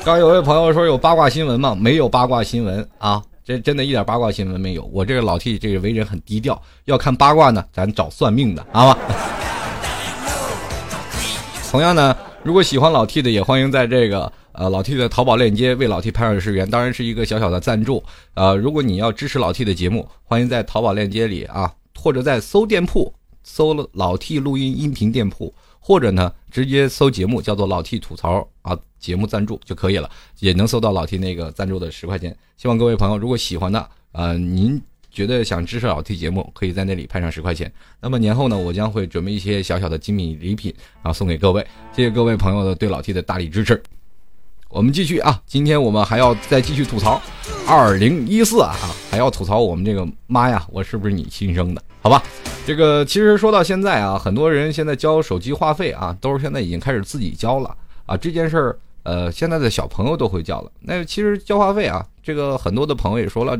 刚有位朋友说有八卦新闻吗？没有八卦新闻啊，这真的一点八卦新闻没有。我这个老 T 这个为人很低调，要看八卦呢，咱找算命的，好吧？同样呢，如果喜欢老 T 的，也欢迎在这个呃老 T 的淘宝链接为老 T 拍上十元，当然是一个小小的赞助。呃，如果你要支持老 T 的节目，欢迎在淘宝链接里啊，或者在搜店铺搜了老 T 录音音频店铺。或者呢，直接搜节目叫做老 T 吐槽啊，节目赞助就可以了，也能搜到老 T 那个赞助的十块钱。希望各位朋友如果喜欢的，呃，您觉得想支持老 T 节目，可以在那里拍上十块钱。那么年后呢，我将会准备一些小小的精美礼品，啊送给各位。谢谢各位朋友的对老 T 的大力支持。我们继续啊，今天我们还要再继续吐槽，二零一四啊，还要吐槽我们这个妈呀，我是不是你亲生的？好吧，这个其实说到现在啊，很多人现在交手机话费啊，都是现在已经开始自己交了啊。这件事儿，呃，现在的小朋友都会交了。那其实交话费啊，这个很多的朋友也说了，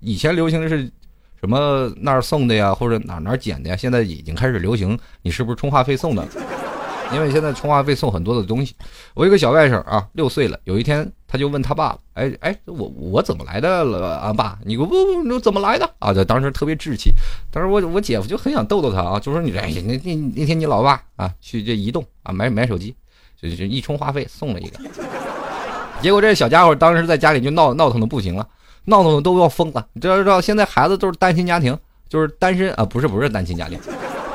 以前流行的是什么那儿送的呀，或者哪哪捡的呀，现在已经开始流行，你是不是充话费送的？因为现在充话费送很多的东西，我一个小外甥啊，六岁了。有一天他就问他爸：“哎哎，我我怎么来的了啊？爸，你不不不，怎么来的啊？”这当时特别稚气。当时我我姐夫就很想逗逗他啊，就说：“你哎呀，那那那天你老爸啊去这移动啊买买手机，就就一充话费送了一个。结果这小家伙当时在家里就闹闹腾的不行了，闹腾的都要疯了。你知道知道，现在孩子都是单亲家庭，就是单身啊，不是不是单亲家庭，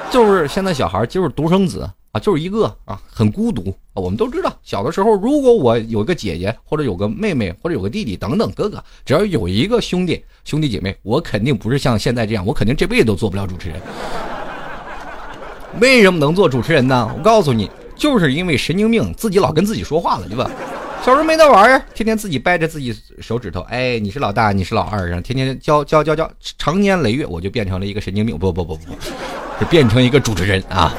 就是现在小孩就是独生子。”啊，就是一个啊，很孤独啊。我们都知道，小的时候，如果我有个姐姐，或者有个妹妹，或者有个弟弟等等哥哥，只要有一个兄弟兄弟姐妹，我肯定不是像现在这样，我肯定这辈子都做不了主持人。为什么能做主持人呢？我告诉你，就是因为神经病，自己老跟自己说话了，对吧？小时候没那玩意儿，天天自己掰着自己手指头，哎，你是老大，你是老二，然后天天教教教教，长年累月，我就变成了一个神经病，不不不不，是变成一个主持人啊。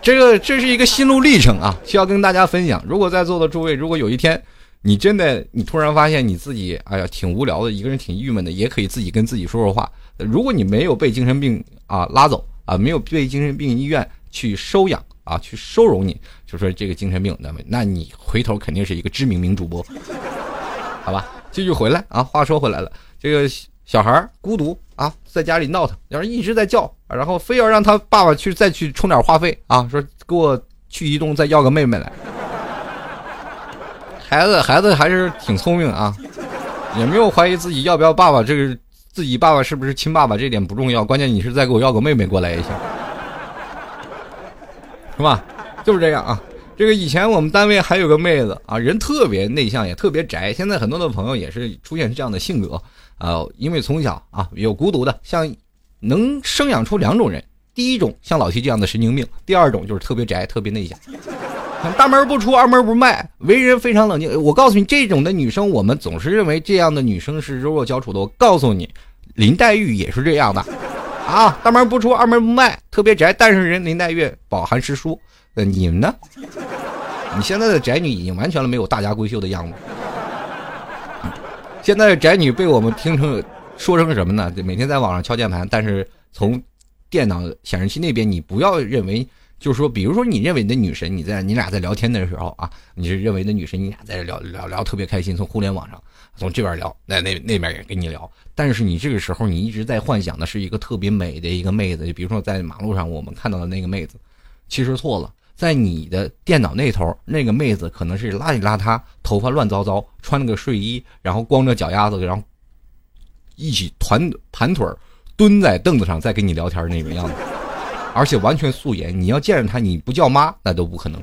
这个这是一个心路历程啊，需要跟大家分享。如果在座的诸位，如果有一天你真的你突然发现你自己哎呀挺无聊的，一个人挺郁闷的，也可以自己跟自己说说话。如果你没有被精神病啊拉走啊，没有被精神病医院去收养啊，去收容你，就说这个精神病，那么那你回头肯定是一个知名名主播，好吧？继续回来啊，话说回来了，这个。小孩孤独啊，在家里闹腾，要是一直在叫，然后非要让他爸爸去再去充点话费啊，说给我去移动再要个妹妹来。孩子孩子还是挺聪明啊，也没有怀疑自己要不要爸爸，这个自己爸爸是不是亲爸爸这点不重要，关键你是再给我要个妹妹过来也行，是吧？就是这样啊。这个以前我们单位还有个妹子啊，人特别内向，也特别宅。现在很多的朋友也是出现这样的性格啊，因为从小啊有孤独的，像能生养出两种人：第一种像老七这样的神经病，第二种就是特别宅、特别内向，大门不出二门不迈，为人非常冷静。我告诉你，这种的女生，我们总是认为这样的女生是柔弱娇处的。我告诉你，林黛玉也是这样的啊，大门不出二门不迈，特别宅，但是人林黛玉饱含诗书。那你们呢？你现在的宅女已经完全了没有大家闺秀的样子。现在宅女被我们听成说成什么呢？每天在网上敲键盘，但是从电脑显示器那边，你不要认为，就是说，比如说你认为的女神，你在你俩在聊天的时候啊，你是认为的女神，你俩在聊聊聊特别开心，从互联网上从这边聊，那那那边也跟你聊，但是你这个时候你一直在幻想的是一个特别美的一个妹子，就比如说在马路上我们看到的那个妹子，其实错了。在你的电脑那头，那个妹子可能是邋里邋遢，头发乱糟糟，穿了个睡衣，然后光着脚丫子，然后一起团盘腿蹲在凳子上再跟你聊天那种样子，而且完全素颜。你要见着她，你不叫妈那都不可能。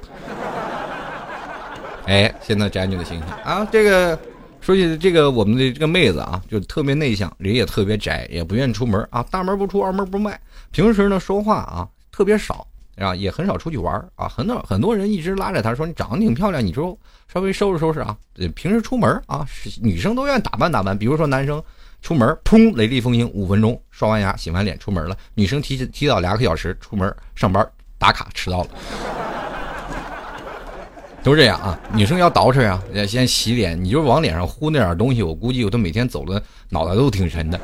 哎，现在宅女的形象啊，这个说起这个我们的这个妹子啊，就特别内向，人也特别宅，也不愿意出门啊，大门不出二门不迈，平时呢说话啊特别少。啊，也很少出去玩啊，很多很多人一直拉着他说：“你长得挺漂亮，你就稍微收拾收拾啊。”平时出门啊，女生都愿意打扮打扮。比如说男生出门，砰，雷厉风行，五分钟刷完牙、洗完脸出门了。女生提提早两个小时出门上班打卡，迟到了，都这样啊。女生要捯饬啊，要先洗脸，你就往脸上糊那点东西，我估计我都每天走的脑袋都挺沉的。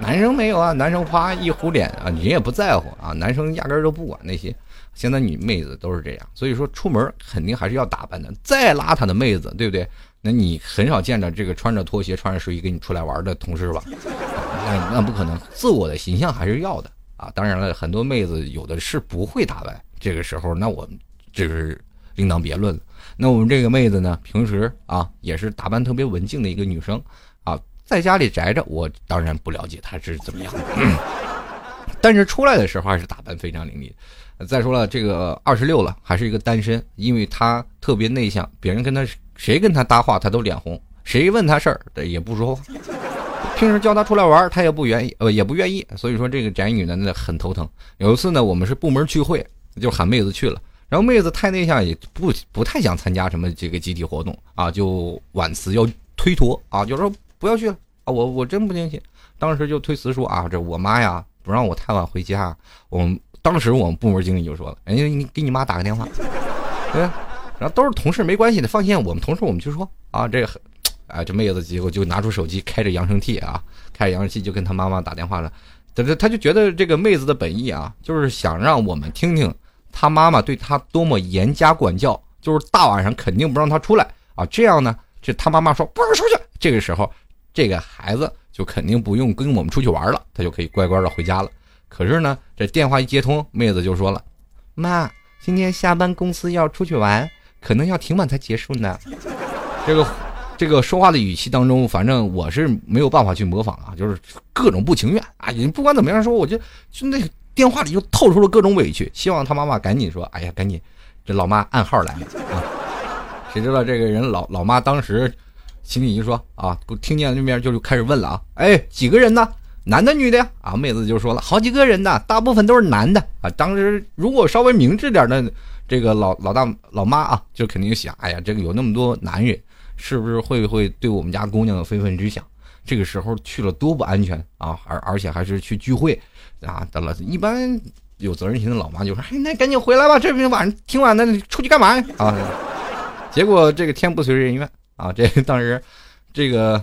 男生没有啊，男生夸一糊脸啊，人也不在乎啊，男生压根儿都不管那些。现在女妹子都是这样，所以说出门肯定还是要打扮的。再邋遢的妹子，对不对？那你很少见着这个穿着拖鞋、穿着睡衣跟你出来玩的同事吧？那那不可能，自我的形象还是要的啊。当然了，很多妹子有的是不会打扮，这个时候那我们这是另当别论了。那我们这个妹子呢，平时啊也是打扮特别文静的一个女生，在家里宅着，我当然不了解她是怎么样，但是出来的时候还是打扮非常凌厉。再说了，这个二十六了，还是一个单身，因为她特别内向，别人跟她谁跟她搭话，她都脸红，谁问她事儿也不说话。平时叫她出来玩，她也不愿意，呃，也不愿意。所以说这个宅女呢，那很头疼。有一次呢，我们是部门聚会，就喊妹子去了，然后妹子太内向，也不不太想参加什么这个集体活动啊，就婉辞要推脱啊，就说不要去了啊，我我真不进去。当时就推辞说啊，这我妈呀不让我太晚回家，我们。当时我们部门经理就说了：“哎，你给你妈打个电话，对，然后都是同事，没关系的，放心，我们同事我们去说啊。这个，哎，这妹子结果就拿出手机，开着扬声器啊，开着扬声器就跟他妈妈打电话了。他他他就觉得这个妹子的本意啊，就是想让我们听听他妈妈对他多么严加管教，就是大晚上肯定不让他出来啊。这样呢，这他妈妈说不让出去，这个时候这个孩子就肯定不用跟我们出去玩了，他就可以乖乖的回家了。”可是呢，这电话一接通，妹子就说了：“妈，今天下班公司要出去玩，可能要挺晚才结束呢。”这个，这个说话的语气当中，反正我是没有办法去模仿啊，就是各种不情愿啊。你不管怎么样说，我就就那个电话里就透出了各种委屈，希望他妈妈赶紧说：“哎呀，赶紧，这老妈暗号来了啊！”谁知道这个人老老妈当时心里一说啊，听见那边就开始问了啊：“哎，几个人呢？”男的女的呀？啊，妹子就说了好几个人呢，大部分都是男的啊。当时如果稍微明智点的这个老老大老妈啊，就肯定想，哎呀，这个有那么多男人，是不是会不会对我们家姑娘有非分之想？这个时候去了多不安全啊！而而且还是去聚会啊。得了，一般有责任心的老妈就说，哎，那赶紧回来吧，这边晚上挺晚的，出去干嘛呀？啊，结果这个天不遂人愿啊。这当时这个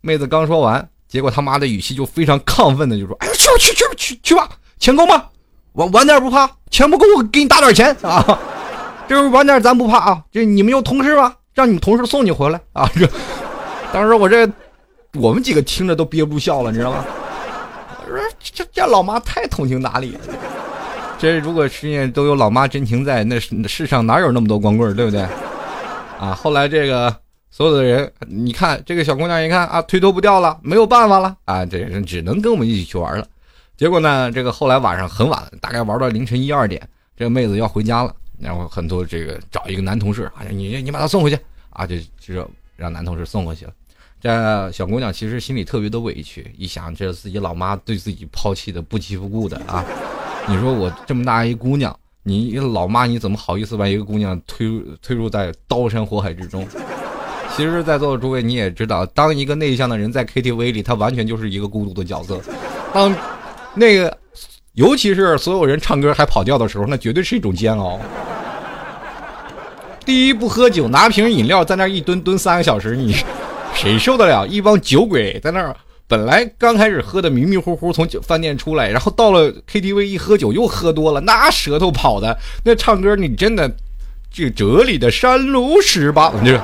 妹子刚说完。结果他妈的语气就非常亢奋的就说：“哎，去去去去去吧，钱够吗？晚晚点不怕，钱不够我给你打点钱啊！这 晚点咱不怕啊！这你们有同事吗？让你们同事送你回来啊！这当时我这我们几个听着都憋不住笑了，你知道吗？我说这这老妈太通情达理了。这如果世界都有老妈真情在，那世上哪有那么多光棍对不对？啊！后来这个。所有的人，你看这个小姑娘一看啊，推脱不掉了，没有办法了啊，这人只能跟我们一起去玩了。结果呢，这个后来晚上很晚，大概玩到凌晨一二点，这个妹子要回家了，然后很多这个找一个男同事，哎呀，你你把她送回去啊，就就让男同事送回去了。这小姑娘其实心里特别的委屈，一想这自己老妈对自己抛弃的不亲不顾的啊，你说我这么大一姑娘，你老妈你怎么好意思把一个姑娘推入推入在刀山火海之中？其实，在座的诸位你也知道，当一个内向的人在 KTV 里，他完全就是一个孤独的角色。当那个，尤其是所有人唱歌还跑调的时候，那绝对是一种煎熬。第一，不喝酒，拿瓶饮料在那一蹲蹲三个小时，你 谁受得了？一帮酒鬼在那儿，本来刚开始喝的迷迷糊糊，从酒饭店出来，然后到了 KTV 一喝酒又喝多了，那舌头跑的，那唱歌你真的，这这里的山路十八，这。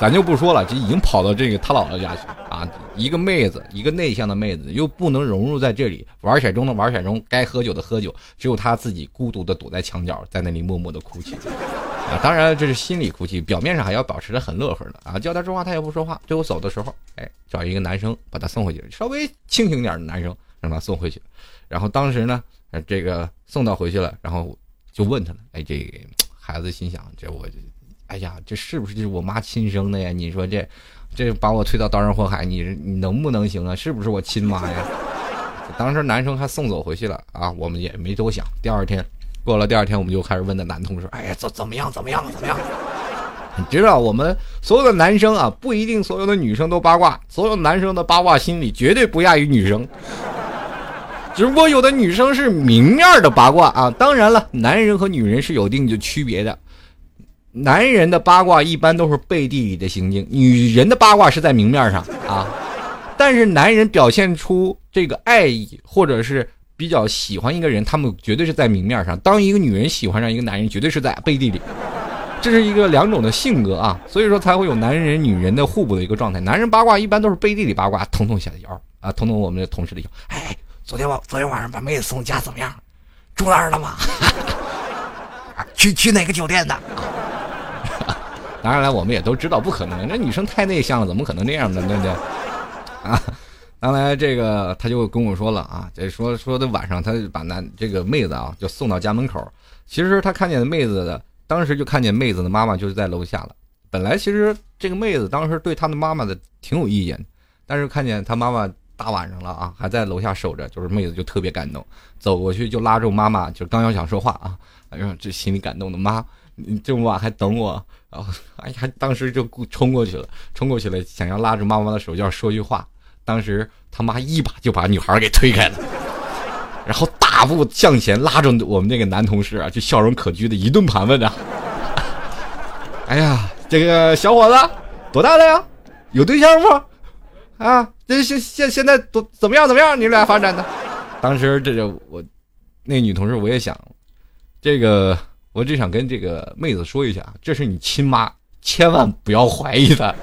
咱就不说了，这已经跑到这个他姥姥家去啊！一个妹子，一个内向的妹子，又不能融入在这里，玩骰盅的玩骰盅，该喝酒的喝酒，只有她自己孤独的躲在墙角，在那里默默的哭泣啊！当然这是心里哭泣，表面上还要保持的很乐呵的啊！叫她说话，她也不说话。最后走的时候，哎，找一个男生把她送回去，稍微清醒点的男生让她送回去。然后当时呢，这个送到回去了，然后就问他了，哎，这孩子心想，这我。哎呀，这是不是就是我妈亲生的呀？你说这，这把我推到刀山火海，你你能不能行啊？是不是我亲妈呀？当时男生还送走回去了啊，我们也没多想。第二天，过了第二天，我们就开始问那男同事：“哎呀，怎怎么样？怎么样？怎么样？” 你知道，我们所有的男生啊，不一定所有的女生都八卦，所有男生的八卦心理绝对不亚于女生。只不过有的女生是明面的八卦啊，当然了，男人和女人是有一定的区别的。男人的八卦一般都是背地里的行径，女人的八卦是在明面上啊。但是男人表现出这个爱意，或者是比较喜欢一个人，他们绝对是在明面上。当一个女人喜欢上一个男人，绝对是在背地里。这是一个两种的性格啊，所以说才会有男人女人的互补的一个状态。男人八卦一般都是背地里八卦，捅捅小腰啊，捅捅我们的同事的腰。哎，昨天晚昨天晚上把妹子送家怎么样？住那儿了吗？去去哪个酒店的？当然了，我们也都知道不可能，那女生太内向了，怎么可能那样呢？对不对？啊，当然这个他就跟我说了啊，这说说的晚上他就把男这个妹子啊就送到家门口，其实他看见妹子的，当时就看见妹子的妈妈就是在楼下了。本来其实这个妹子当时对他的妈妈的挺有意见，但是看见他妈妈大晚上了啊还在楼下守着，就是妹子就特别感动，走过去就拉住妈妈，就刚要想说话啊，哎呦这心里感动的妈。你这么晚还等我，然后 哎呀，当时就冲过去了，冲过去了，想要拉着妈妈的手要说句话。当时他妈一把就把女孩给推开了，然后大步向前拉着我们那个男同事啊，就笑容可掬的一顿盘问着：“ 哎呀，这个小伙子多大了呀？有对象不？啊，这现现现在多怎么样？怎么样？你俩发展的？”当时这就我那女同事我也想这个。我只想跟这个妹子说一下，这是你亲妈，千万不要怀疑她。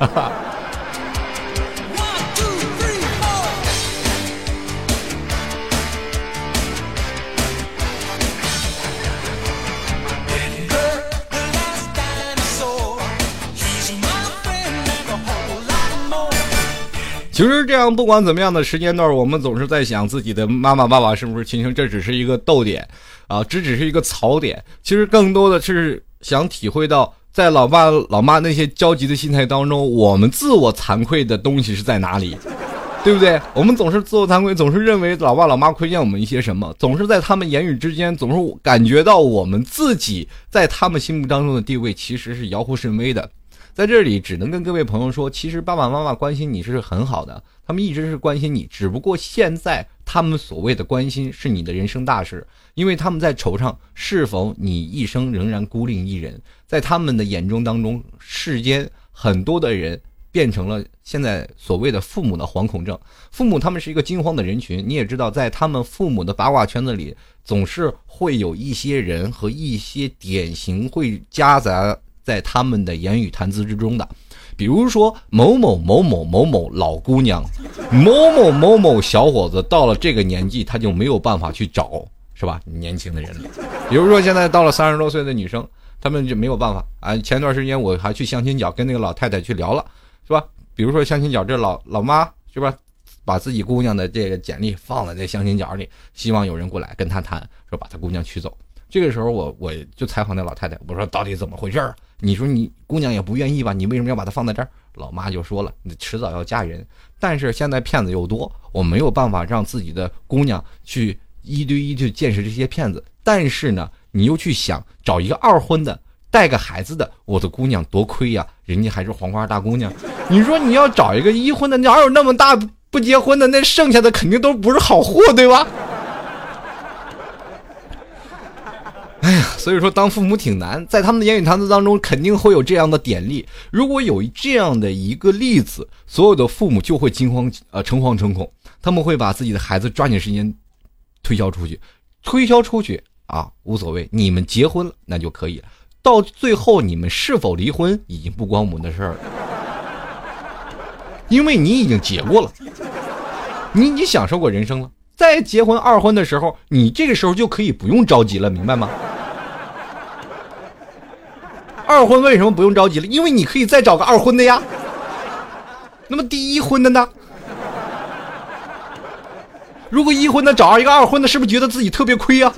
其实这样，不管怎么样的时间段，我们总是在想自己的妈妈、爸爸是不是亲生，这只是一个逗点。啊，这只是一个槽点，其实更多的是想体会到，在老爸老妈那些焦急的心态当中，我们自我惭愧的东西是在哪里，对不对？我们总是自我惭愧，总是认为老爸老妈亏欠我们一些什么，总是在他们言语之间，总是感觉到我们自己在他们心目当中的地位其实是遥乎甚微的。在这里，只能跟各位朋友说，其实爸爸妈妈关心你是很好的，他们一直是关心你，只不过现在他们所谓的关心是你的人生大事。因为他们在惆怅，是否你一生仍然孤零一人？在他们的眼中当中，世间很多的人变成了现在所谓的父母的惶恐症。父母他们是一个惊慌的人群，你也知道，在他们父母的八卦圈子里，总是会有一些人和一些典型会夹杂在他们的言语谈资之中的，比如说某某某某某某老姑娘，某某某某小伙子，到了这个年纪，他就没有办法去找。是吧？年轻的人了，比如说现在到了三十多岁的女生，他们就没有办法啊。前段时间我还去相亲角跟那个老太太去聊了，是吧？比如说相亲角这老老妈是吧，把自己姑娘的这个简历放在这相亲角里，希望有人过来跟她谈，说把她姑娘娶走。这个时候我我就采访那老太太，我说到底怎么回事儿？你说你姑娘也不愿意吧？你为什么要把她放在这儿？老妈就说了，你迟早要嫁人，但是现在骗子又多，我没有办法让自己的姑娘去。一对一去见识这些骗子，但是呢，你又去想找一个二婚的，带个孩子的，我的姑娘多亏呀，人家还是黄花大姑娘。你说你要找一个一婚的，哪有那么大不结婚的？那剩下的肯定都不是好货，对吧？哎呀，所以说当父母挺难，在他们的言语谈资当中，肯定会有这样的典例。如果有这样的一个例子，所有的父母就会惊慌，呃，诚惶诚恐，他们会把自己的孩子抓紧时间。推销出去，推销出去啊，无所谓。你们结婚了，那就可以了。到最后，你们是否离婚，已经不关我们的事儿了，因为你已经结过了，你你享受过人生了。在结婚二婚的时候，你这个时候就可以不用着急了，明白吗？二婚为什么不用着急了？因为你可以再找个二婚的呀。那么第一婚的呢？如果一婚的找一个二婚的，是不是觉得自己特别亏呀？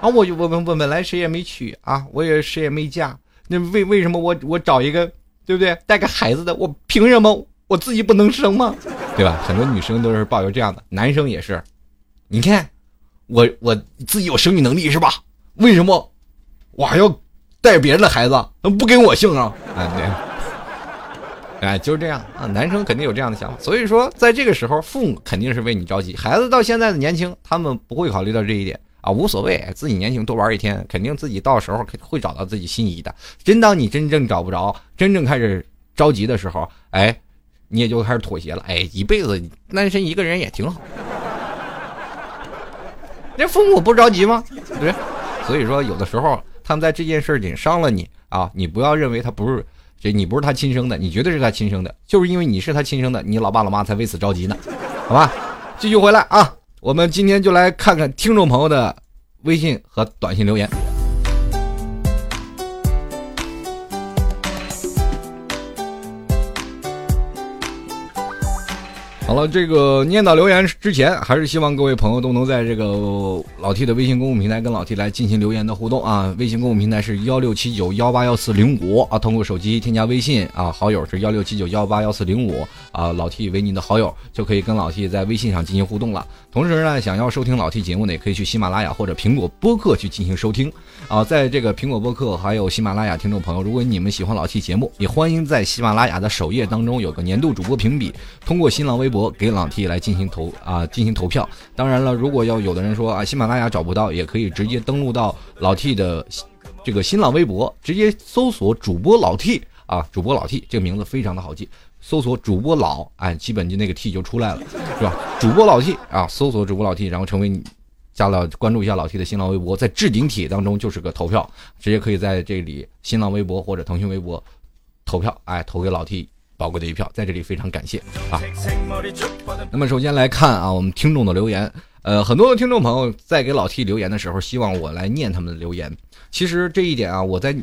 啊，我我我我本来谁也没娶啊，我也谁也没嫁，那为为什么我我找一个对不对带个孩子的，我凭什么我自己不能生吗？对吧？很多女生都是抱有这样的，男生也是。你看，我我自己有生育能力是吧？为什么我还要带别人的孩子？不跟我姓啊？啊对。哎，就是这样啊，男生肯定有这样的想法，所以说在这个时候，父母肯定是为你着急。孩子到现在的年轻，他们不会考虑到这一点啊，无所谓，自己年轻多玩一天，肯定自己到时候会找到自己心仪的。真当你真正找不着，真正开始着急的时候，哎，你也就开始妥协了。哎，一辈子单身一个人也挺好。那父母不着急吗？对，所以说有的时候他们在这件事情伤了你。啊，你不要认为他不是这，你不是他亲生的，你绝对是他亲生的，就是因为你是他亲生的，你老爸老妈才为此着急呢，好吧？继续回来啊，我们今天就来看看听众朋友的微信和短信留言。好了，这个念到留言之前，还是希望各位朋友都能在这个老 T 的微信公众平台跟老 T 来进行留言的互动啊。微信公众平台是幺六七九幺八幺四零五啊，通过手机添加微信啊，好友是幺六七九幺八幺四零五啊，老 T 为您的好友就可以跟老 T 在微信上进行互动了。同时呢，想要收听老 T 节目呢，也可以去喜马拉雅或者苹果播客去进行收听啊。在这个苹果播客还有喜马拉雅听众朋友，如果你们喜欢老 T 节目，也欢迎在喜马拉雅的首页当中有个年度主播评比，通过新浪微博给老 T 来进行投啊进行投票。当然了，如果要有的人说啊喜马拉雅找不到，也可以直接登录到老 T 的这个新浪微博，直接搜索主播老 T 啊，主播老 T 这个名字非常的好记。搜索主播老，哎，基本就那个 T 就出来了，是吧？主播老 T 啊，搜索主播老 T，然后成为你加了关注一下老 T 的新浪微博，在置顶帖当中就是个投票，直接可以在这里新浪微博或者腾讯微博投票，哎，投给老 T 宝贵的一票，在这里非常感谢啊。那么首先来看啊，我们听众的留言，呃，很多的听众朋友在给老 T 留言的时候，希望我来念他们的留言。其实这一点啊，我在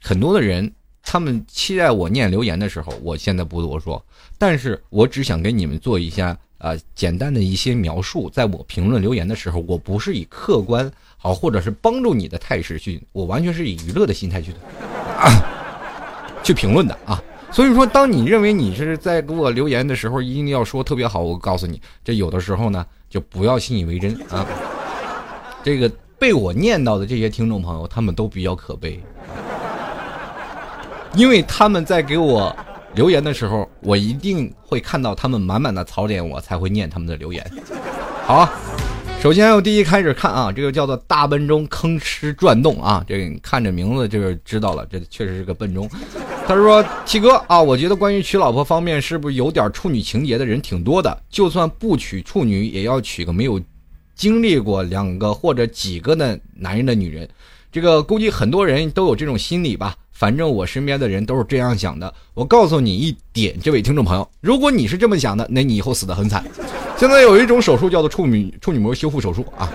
很多的人。他们期待我念留言的时候，我现在不多说，但是我只想给你们做一下呃简单的一些描述。在我评论留言的时候，我不是以客观好或者是帮助你的态势去，我完全是以娱乐的心态去的，去评论的啊。所以说，当你认为你是在给我留言的时候，一定要说特别好，我告诉你，这有的时候呢，就不要信以为真啊。这个被我念到的这些听众朋友，他们都比较可悲。因为他们在给我留言的时候，我一定会看到他们满满的槽点，我才会念他们的留言。好，首先我第一开始看啊，这个叫做大笨钟吭哧转动啊，这个看着名字就是知道了，这确实是个笨钟。他说七哥啊，我觉得关于娶老婆方面，是不是有点处女情节的人挺多的？就算不娶处女，也要娶个没有经历过两个或者几个的男人的女人。这个估计很多人都有这种心理吧。反正我身边的人都是这样想的。我告诉你一点，这位听众朋友，如果你是这么想的，那你以后死得很惨。现在有一种手术叫做处女处女膜修复手术啊，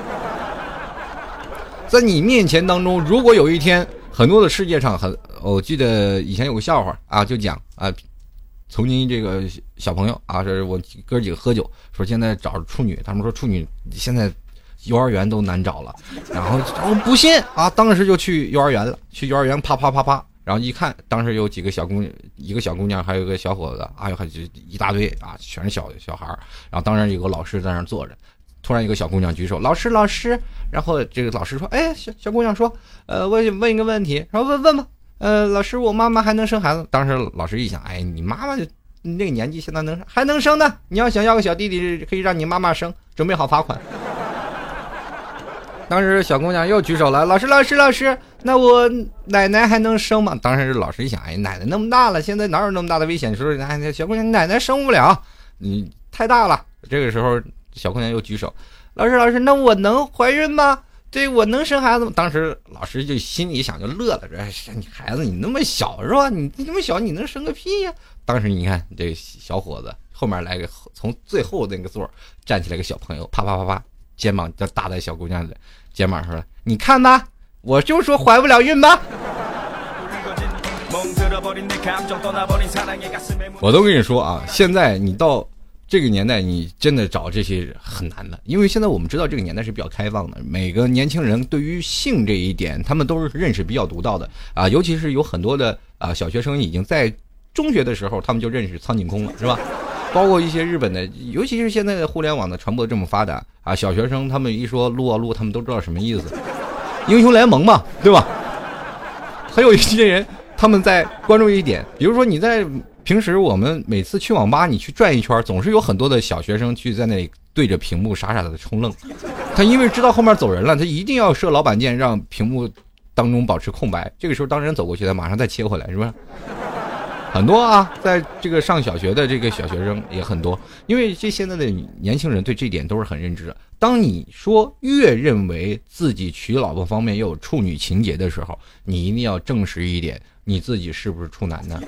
在你面前当中，如果有一天很多的世界上很，我记得以前有个笑话啊，就讲啊，曾经这个小朋友啊，是我哥几个喝酒，说现在找处女，他们说处女现在。幼儿园都难找了，然后我不信啊，当时就去幼儿园了。去幼儿园啪啪啪啪，然后一看，当时有几个小姑，一个小姑娘，还有个小伙子，哎呦，还就一大堆啊，全是小小孩然后当然有个老师在那坐着，突然一个小姑娘举手，老师老师。然后这个老师说，哎，小小姑娘说，呃，问问一个问题，然后问问吧，呃，老师，我妈妈还能生孩子？当时老师一想，哎，你妈妈那个年纪现在能还能生呢？你要想要个小弟弟，可以让你妈妈生，准备好罚款。当时小姑娘又举手了，老师，老师，老师，那我奶奶还能生吗？当时老师一想，哎，奶奶那么大了，现在哪有那么大的危险？说，哎，小姑娘，奶奶生不了，你太大了。这个时候，小姑娘又举手，老师，老师，那我能怀孕吗？对我能生孩子吗？当时老师就心里想，就乐了，说，你孩子你那么小是吧？你那么小，你能生个屁呀？当时你看这小伙子后面来个从最后那个座站起来个小朋友，啪啪啪啪。肩膀就搭在小姑娘的肩膀上了，你看吧，我就说怀不了孕吧。我都跟你说啊，现在你到这个年代，你真的找这些很难的，因为现在我们知道这个年代是比较开放的，每个年轻人对于性这一点，他们都是认识比较独到的啊，尤其是有很多的啊小学生已经在中学的时候，他们就认识苍井空了，是吧？包括一些日本的，尤其是现在的互联网的传播这么发达啊，小学生他们一说撸啊撸，他们都知道什么意思，英雄联盟嘛，对吧？还有一些人他们在关注一点，比如说你在平时我们每次去网吧，你去转一圈，总是有很多的小学生去在那里对着屏幕傻傻的冲愣，他因为知道后面走人了，他一定要设老板键，让屏幕当中保持空白，这个时候当人走过去，他马上再切回来，是不是？很多啊，在这个上小学的这个小学生也很多，因为这现在的年轻人对这点都是很认知的。当你说越认为自己娶老婆方面又有处女情节的时候，你一定要证实一点，你自己是不是处男呢？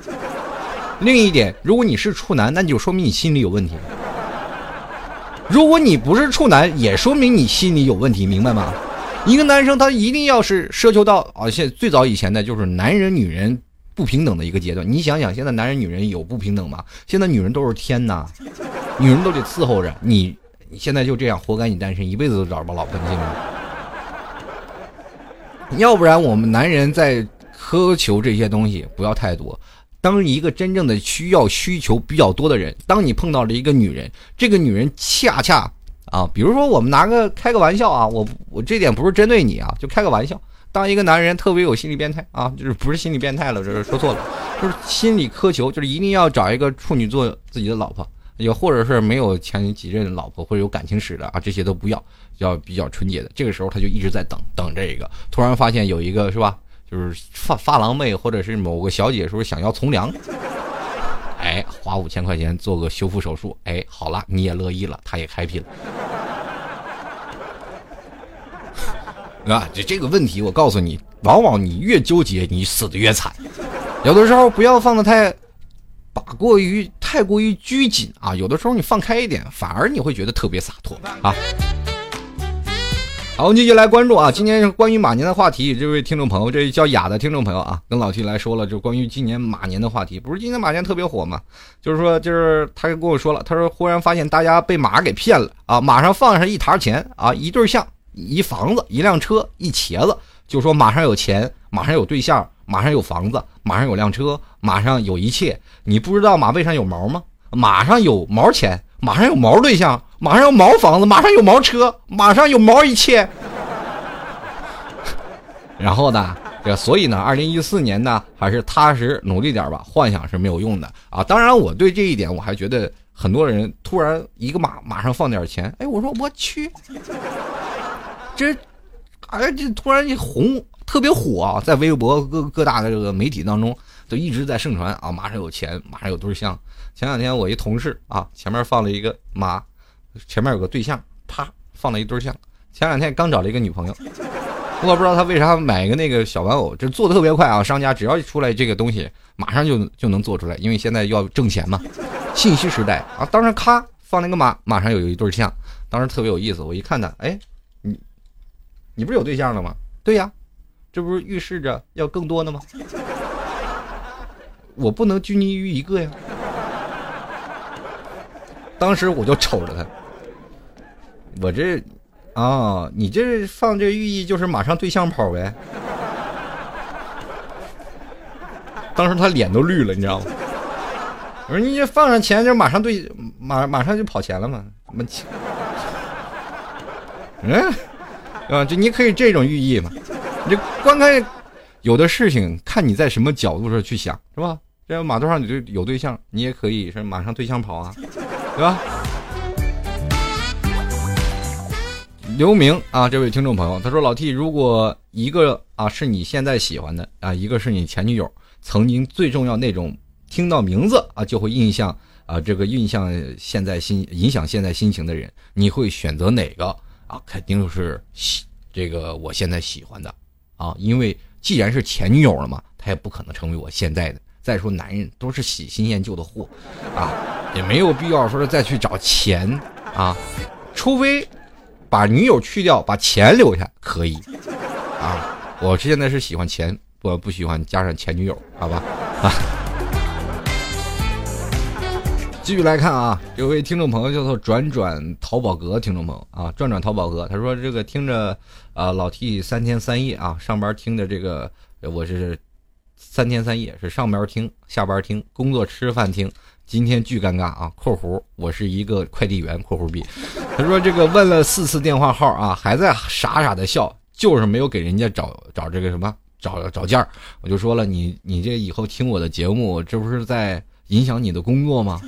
另一点，如果你是处男，那就说明你心里有问题。如果你不是处男，也说明你心里有问题，明白吗？一个男生他一定要是奢求到啊，现最早以前的就是男人女人不平等的一个阶段。你想想，现在男人女人有不平等吗？现在女人都是天呐，女人都得伺候着你。你现在就这样，活该你单身，一辈子都找不着老婆，你信吗？要不然我们男人在苛求这些东西不要太多。当一个真正的需要需求比较多的人，当你碰到了一个女人，这个女人恰恰啊，比如说我们拿个开个玩笑啊，我我这点不是针对你啊，就开个玩笑。当一个男人特别有心理变态啊，就是不是心理变态了，这是说错了，就是心理苛求，就是一定要找一个处女座自己的老婆，也或者是没有前几任老婆或者有感情史的啊，这些都不要，要比较纯洁的。这个时候他就一直在等等这个，突然发现有一个是吧？就是发发廊妹或者是某个小姐说想要从良，哎，花五千块钱做个修复手术，哎，好了，你也乐意了，他也开心了，啊，这这个问题我告诉你，往往你越纠结，你死的越惨。有的时候不要放的太把过于太过于拘谨啊，有的时候你放开一点，反而你会觉得特别洒脱啊。好，我们继续来关注啊！今天关于马年的话题，这位听众朋友，这位叫雅的听众朋友啊，跟老 T 来说了，就关于今年马年的话题。不是今年马年特别火吗？就是说，就是他跟我说了，他说忽然发现大家被马给骗了啊！马上放上一沓钱啊，一对象，一房子，一辆车，一茄子，就说马上有钱，马上有对象，马上有房子，马上有辆车，马上有一切。你不知道马背上有毛吗？马上有毛钱。马上有毛对象，马上有毛房子，马上有毛车，马上有毛一切。然后呢，这所以呢，二零一四年呢，还是踏实努力点吧。幻想是没有用的啊。当然，我对这一点我还觉得很多人突然一个马马上放点钱，哎，我说我去，这哎这突然一红特别火啊，在微博各各大的这个媒体当中都一直在盛传啊，马上有钱，马上有对象。前两天我一同事啊，前面放了一个马，前面有个对象，啪放了一对象。前两天刚找了一个女朋友，我不知道他为啥买一个那个小玩偶，这做的特别快啊！商家只要一出来这个东西，马上就就能做出来，因为现在要挣钱嘛，信息时代啊！当时咔放那个马，马上有一对象，当时特别有意思。我一看他，哎，你不是有对象了吗？对呀，这不是预示着要更多的吗？我不能拘泥于一个呀。当时我就瞅着他，我这，啊，你这放这寓意就是马上对象跑呗。当时他脸都绿了，你知道吗？我说你这放上钱就马上对，马马上就跑钱了嘛？么 嗯，啊，就你可以这种寓意嘛？你观看有的事情，看你在什么角度上去想，是吧？这马路上你就有对象，你也可以是马上对象跑啊。对吧？刘明啊，这位听众朋友，他说：“老 T，如果一个啊是你现在喜欢的啊，一个是你前女友，曾经最重要那种，听到名字啊就会印象啊，这个印象现在心影响现在心情的人，你会选择哪个啊？肯定是喜这个我现在喜欢的啊，因为既然是前女友了嘛，他也不可能成为我现在的。再说男人都是喜新厌旧的货啊。”也没有必要说是再去找钱啊，除非把女友去掉，把钱留下可以啊。我现在是喜欢钱，我不喜欢加上前女友，好吧啊。继续来看啊，有位听众朋友叫做转转淘宝阁听众朋友啊，转转淘宝阁，他说这个听着啊老 T 三天三夜啊，上班听的这个我是三天三夜是上班听，下班听，工作吃饭听。今天巨尴尬啊！（括弧我是一个快递员。）（括弧 B） 他说这个问了四次电话号啊，还在傻傻的笑，就是没有给人家找找这个什么找找件儿。我就说了，你你这以后听我的节目，这不是在影响你的工作吗？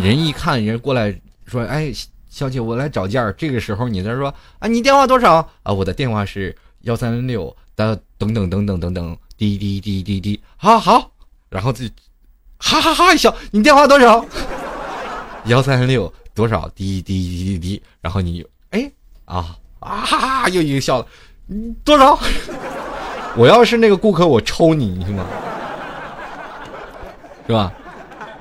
人一看人过来说，哎，小姐，我来找件儿。这个时候你在说啊，你电话多少啊？我的电话是幺三六的等等等等等等，滴滴滴滴滴，好好，然后自己。哈哈哈一笑，你电话多少？幺三六多少？滴滴滴滴滴，然后你哎啊啊哈哈又一个笑了，多少？我要是那个顾客，我抽你，你信吗？是吧？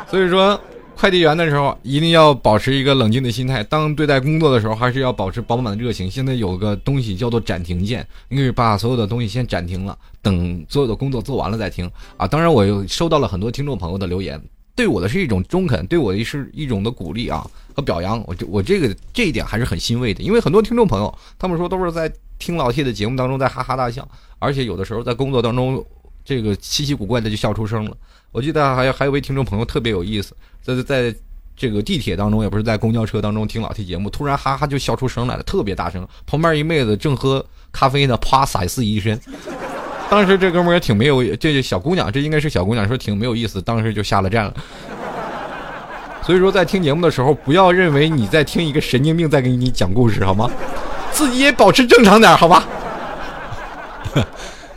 所以说，快递员的时候一定要保持一个冷静的心态。当对待工作的时候，还是要保持饱满的热情。现在有个东西叫做暂停键，你可以把所有的东西先暂停了，等所有的工作做完了再听啊。当然，我又收到了很多听众朋友的留言，对我的是一种中肯，对我的是一种的鼓励啊和表扬。我这我这个这一点还是很欣慰的，因为很多听众朋友他们说都是在听老 T 的节目当中在哈哈大笑，而且有的时候在工作当中。这个稀奇古怪的就笑出声了。我记得还有还有位听众朋友特别有意思，在在这个地铁当中，也不是在公交车当中听老 T 节目，突然哈哈就笑出声来了，特别大声。旁边一妹子正喝咖啡呢，啪洒四一身。当时这哥们也挺没有，这小姑娘，这应该是小姑娘，说挺没有意思，当时就下了站了。所以说，在听节目的时候，不要认为你在听一个神经病在给你讲故事，好吗？自己也保持正常点，好吧？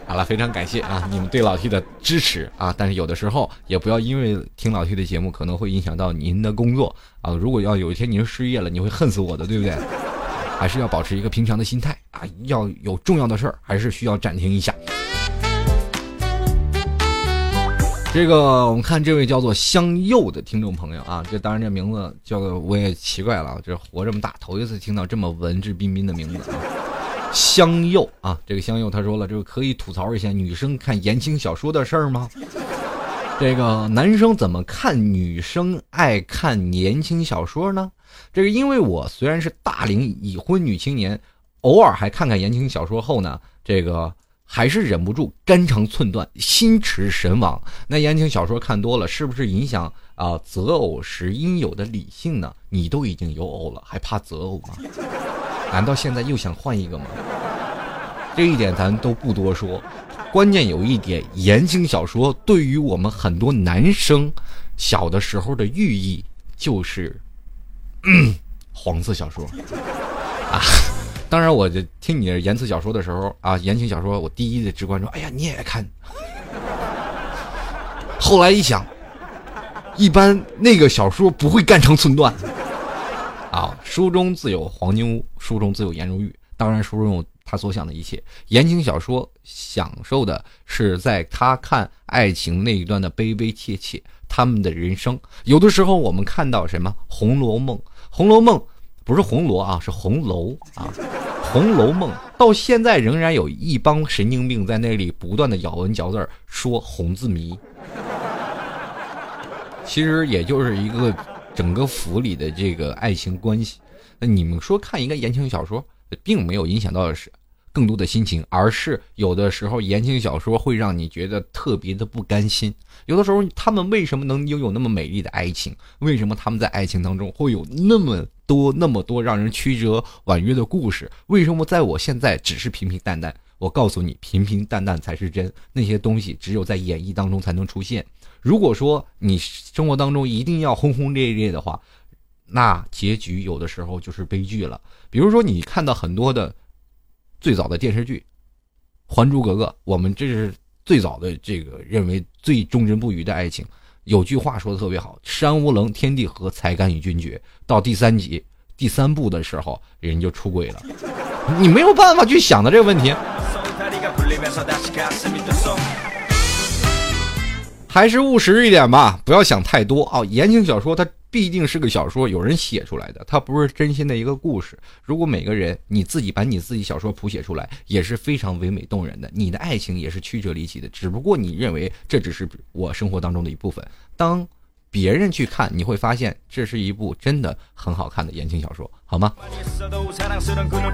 好了，非常感谢啊，你们对老 T 的支持啊！但是有的时候也不要因为听老 T 的节目可能会影响到您的工作啊。如果要有一天您失业了，你会恨死我的，对不对？还是要保持一个平常的心态啊！要有重要的事儿，还是需要暂停一下。这个我们看这位叫做香柚的听众朋友啊，这当然这名字叫我也奇怪了，这活这么大头一次听到这么文质彬彬的名字啊。香柚啊，这个香柚他说了，这个可以吐槽一下女生看言情小说的事儿吗？这个男生怎么看女生爱看言情小说呢？这个因为我虽然是大龄已婚女青年，偶尔还看看言情小说后呢，这个还是忍不住肝肠寸断、心驰神往。那言情小说看多了，是不是影响啊择偶时应有的理性呢？你都已经有偶了，还怕择偶吗？难道现在又想换一个吗？这一点咱都不多说，关键有一点，言情小说对于我们很多男生小的时候的寓意就是，黄色小说啊。当然，我就听你言辞小说的时候啊，言情小说，我第一的直观说，哎呀，你也看。后来一想，一般那个小说不会肝肠寸断。啊，书中自有黄金屋，书中自有颜如玉。当然，书中有他所想的一切。言情小说享受的是在他看爱情那一段的悲悲切切，他们的人生。有的时候我们看到什么《红楼梦》，《红楼梦》不是红楼啊，是红楼啊，《红楼梦》到现在仍然有一帮神经病在那里不断的咬文嚼字说红字谜。其实也就是一个。整个府里的这个爱情关系，那你们说看一个言情小说，并没有影响到的是更多的心情，而是有的时候言情小说会让你觉得特别的不甘心。有的时候他们为什么能拥有那么美丽的爱情？为什么他们在爱情当中会有那么多那么多让人曲折婉约的故事？为什么在我现在只是平平淡淡？我告诉你，平平淡淡才是真，那些东西只有在演绎当中才能出现。如果说你生活当中一定要轰轰烈烈的话，那结局有的时候就是悲剧了。比如说你看到很多的最早的电视剧，《还珠格格》，我们这是最早的这个认为最忠贞不渝的爱情。有句话说的特别好：“山无棱，天地合，才敢与君绝。”到第三集、第三部的时候，人就出轨了。你没有办法去想的这个问题。还是务实一点吧，不要想太多啊！言情小说它毕竟是个小说，有人写出来的，它不是真心的一个故事。如果每个人你自己把你自己小说谱写出来，也是非常唯美动人的，你的爱情也是曲折离奇的。只不过你认为这只是我生活当中的一部分，当别人去看，你会发现这是一部真的很好看的言情小说，好吗？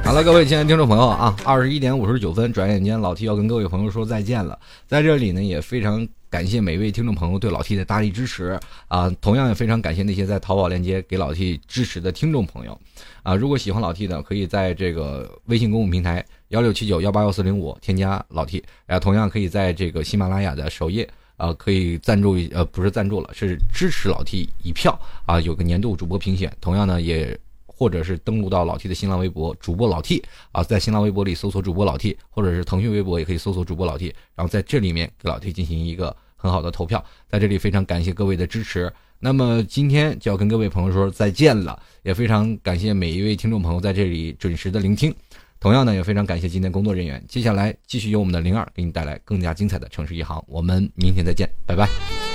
好了，各位亲爱的听众朋友啊，二十一点五十九分，转眼间老 T 要跟各位朋友说再见了，在这里呢也非常。感谢每位听众朋友对老 T 的大力支持啊！同样也非常感谢那些在淘宝链接给老 T 支持的听众朋友啊！如果喜欢老 T 的，可以在这个微信公共平台幺六七九幺八幺四零五添加老 T，然后同样可以在这个喜马拉雅的首页啊，可以赞助一呃不是赞助了，是支持老 T 一票啊！有个年度主播评选，同样呢也。或者是登录到老 T 的新浪微博主播老 T 啊，在新浪微博里搜索主播老 T，或者是腾讯微博也可以搜索主播老 T，然后在这里面给老 T 进行一个很好的投票。在这里非常感谢各位的支持。那么今天就要跟各位朋友说再见了，也非常感谢每一位听众朋友在这里准时的聆听。同样呢，也非常感谢今天工作人员。接下来继续由我们的灵儿给你带来更加精彩的城市一行。我们明天再见，拜拜。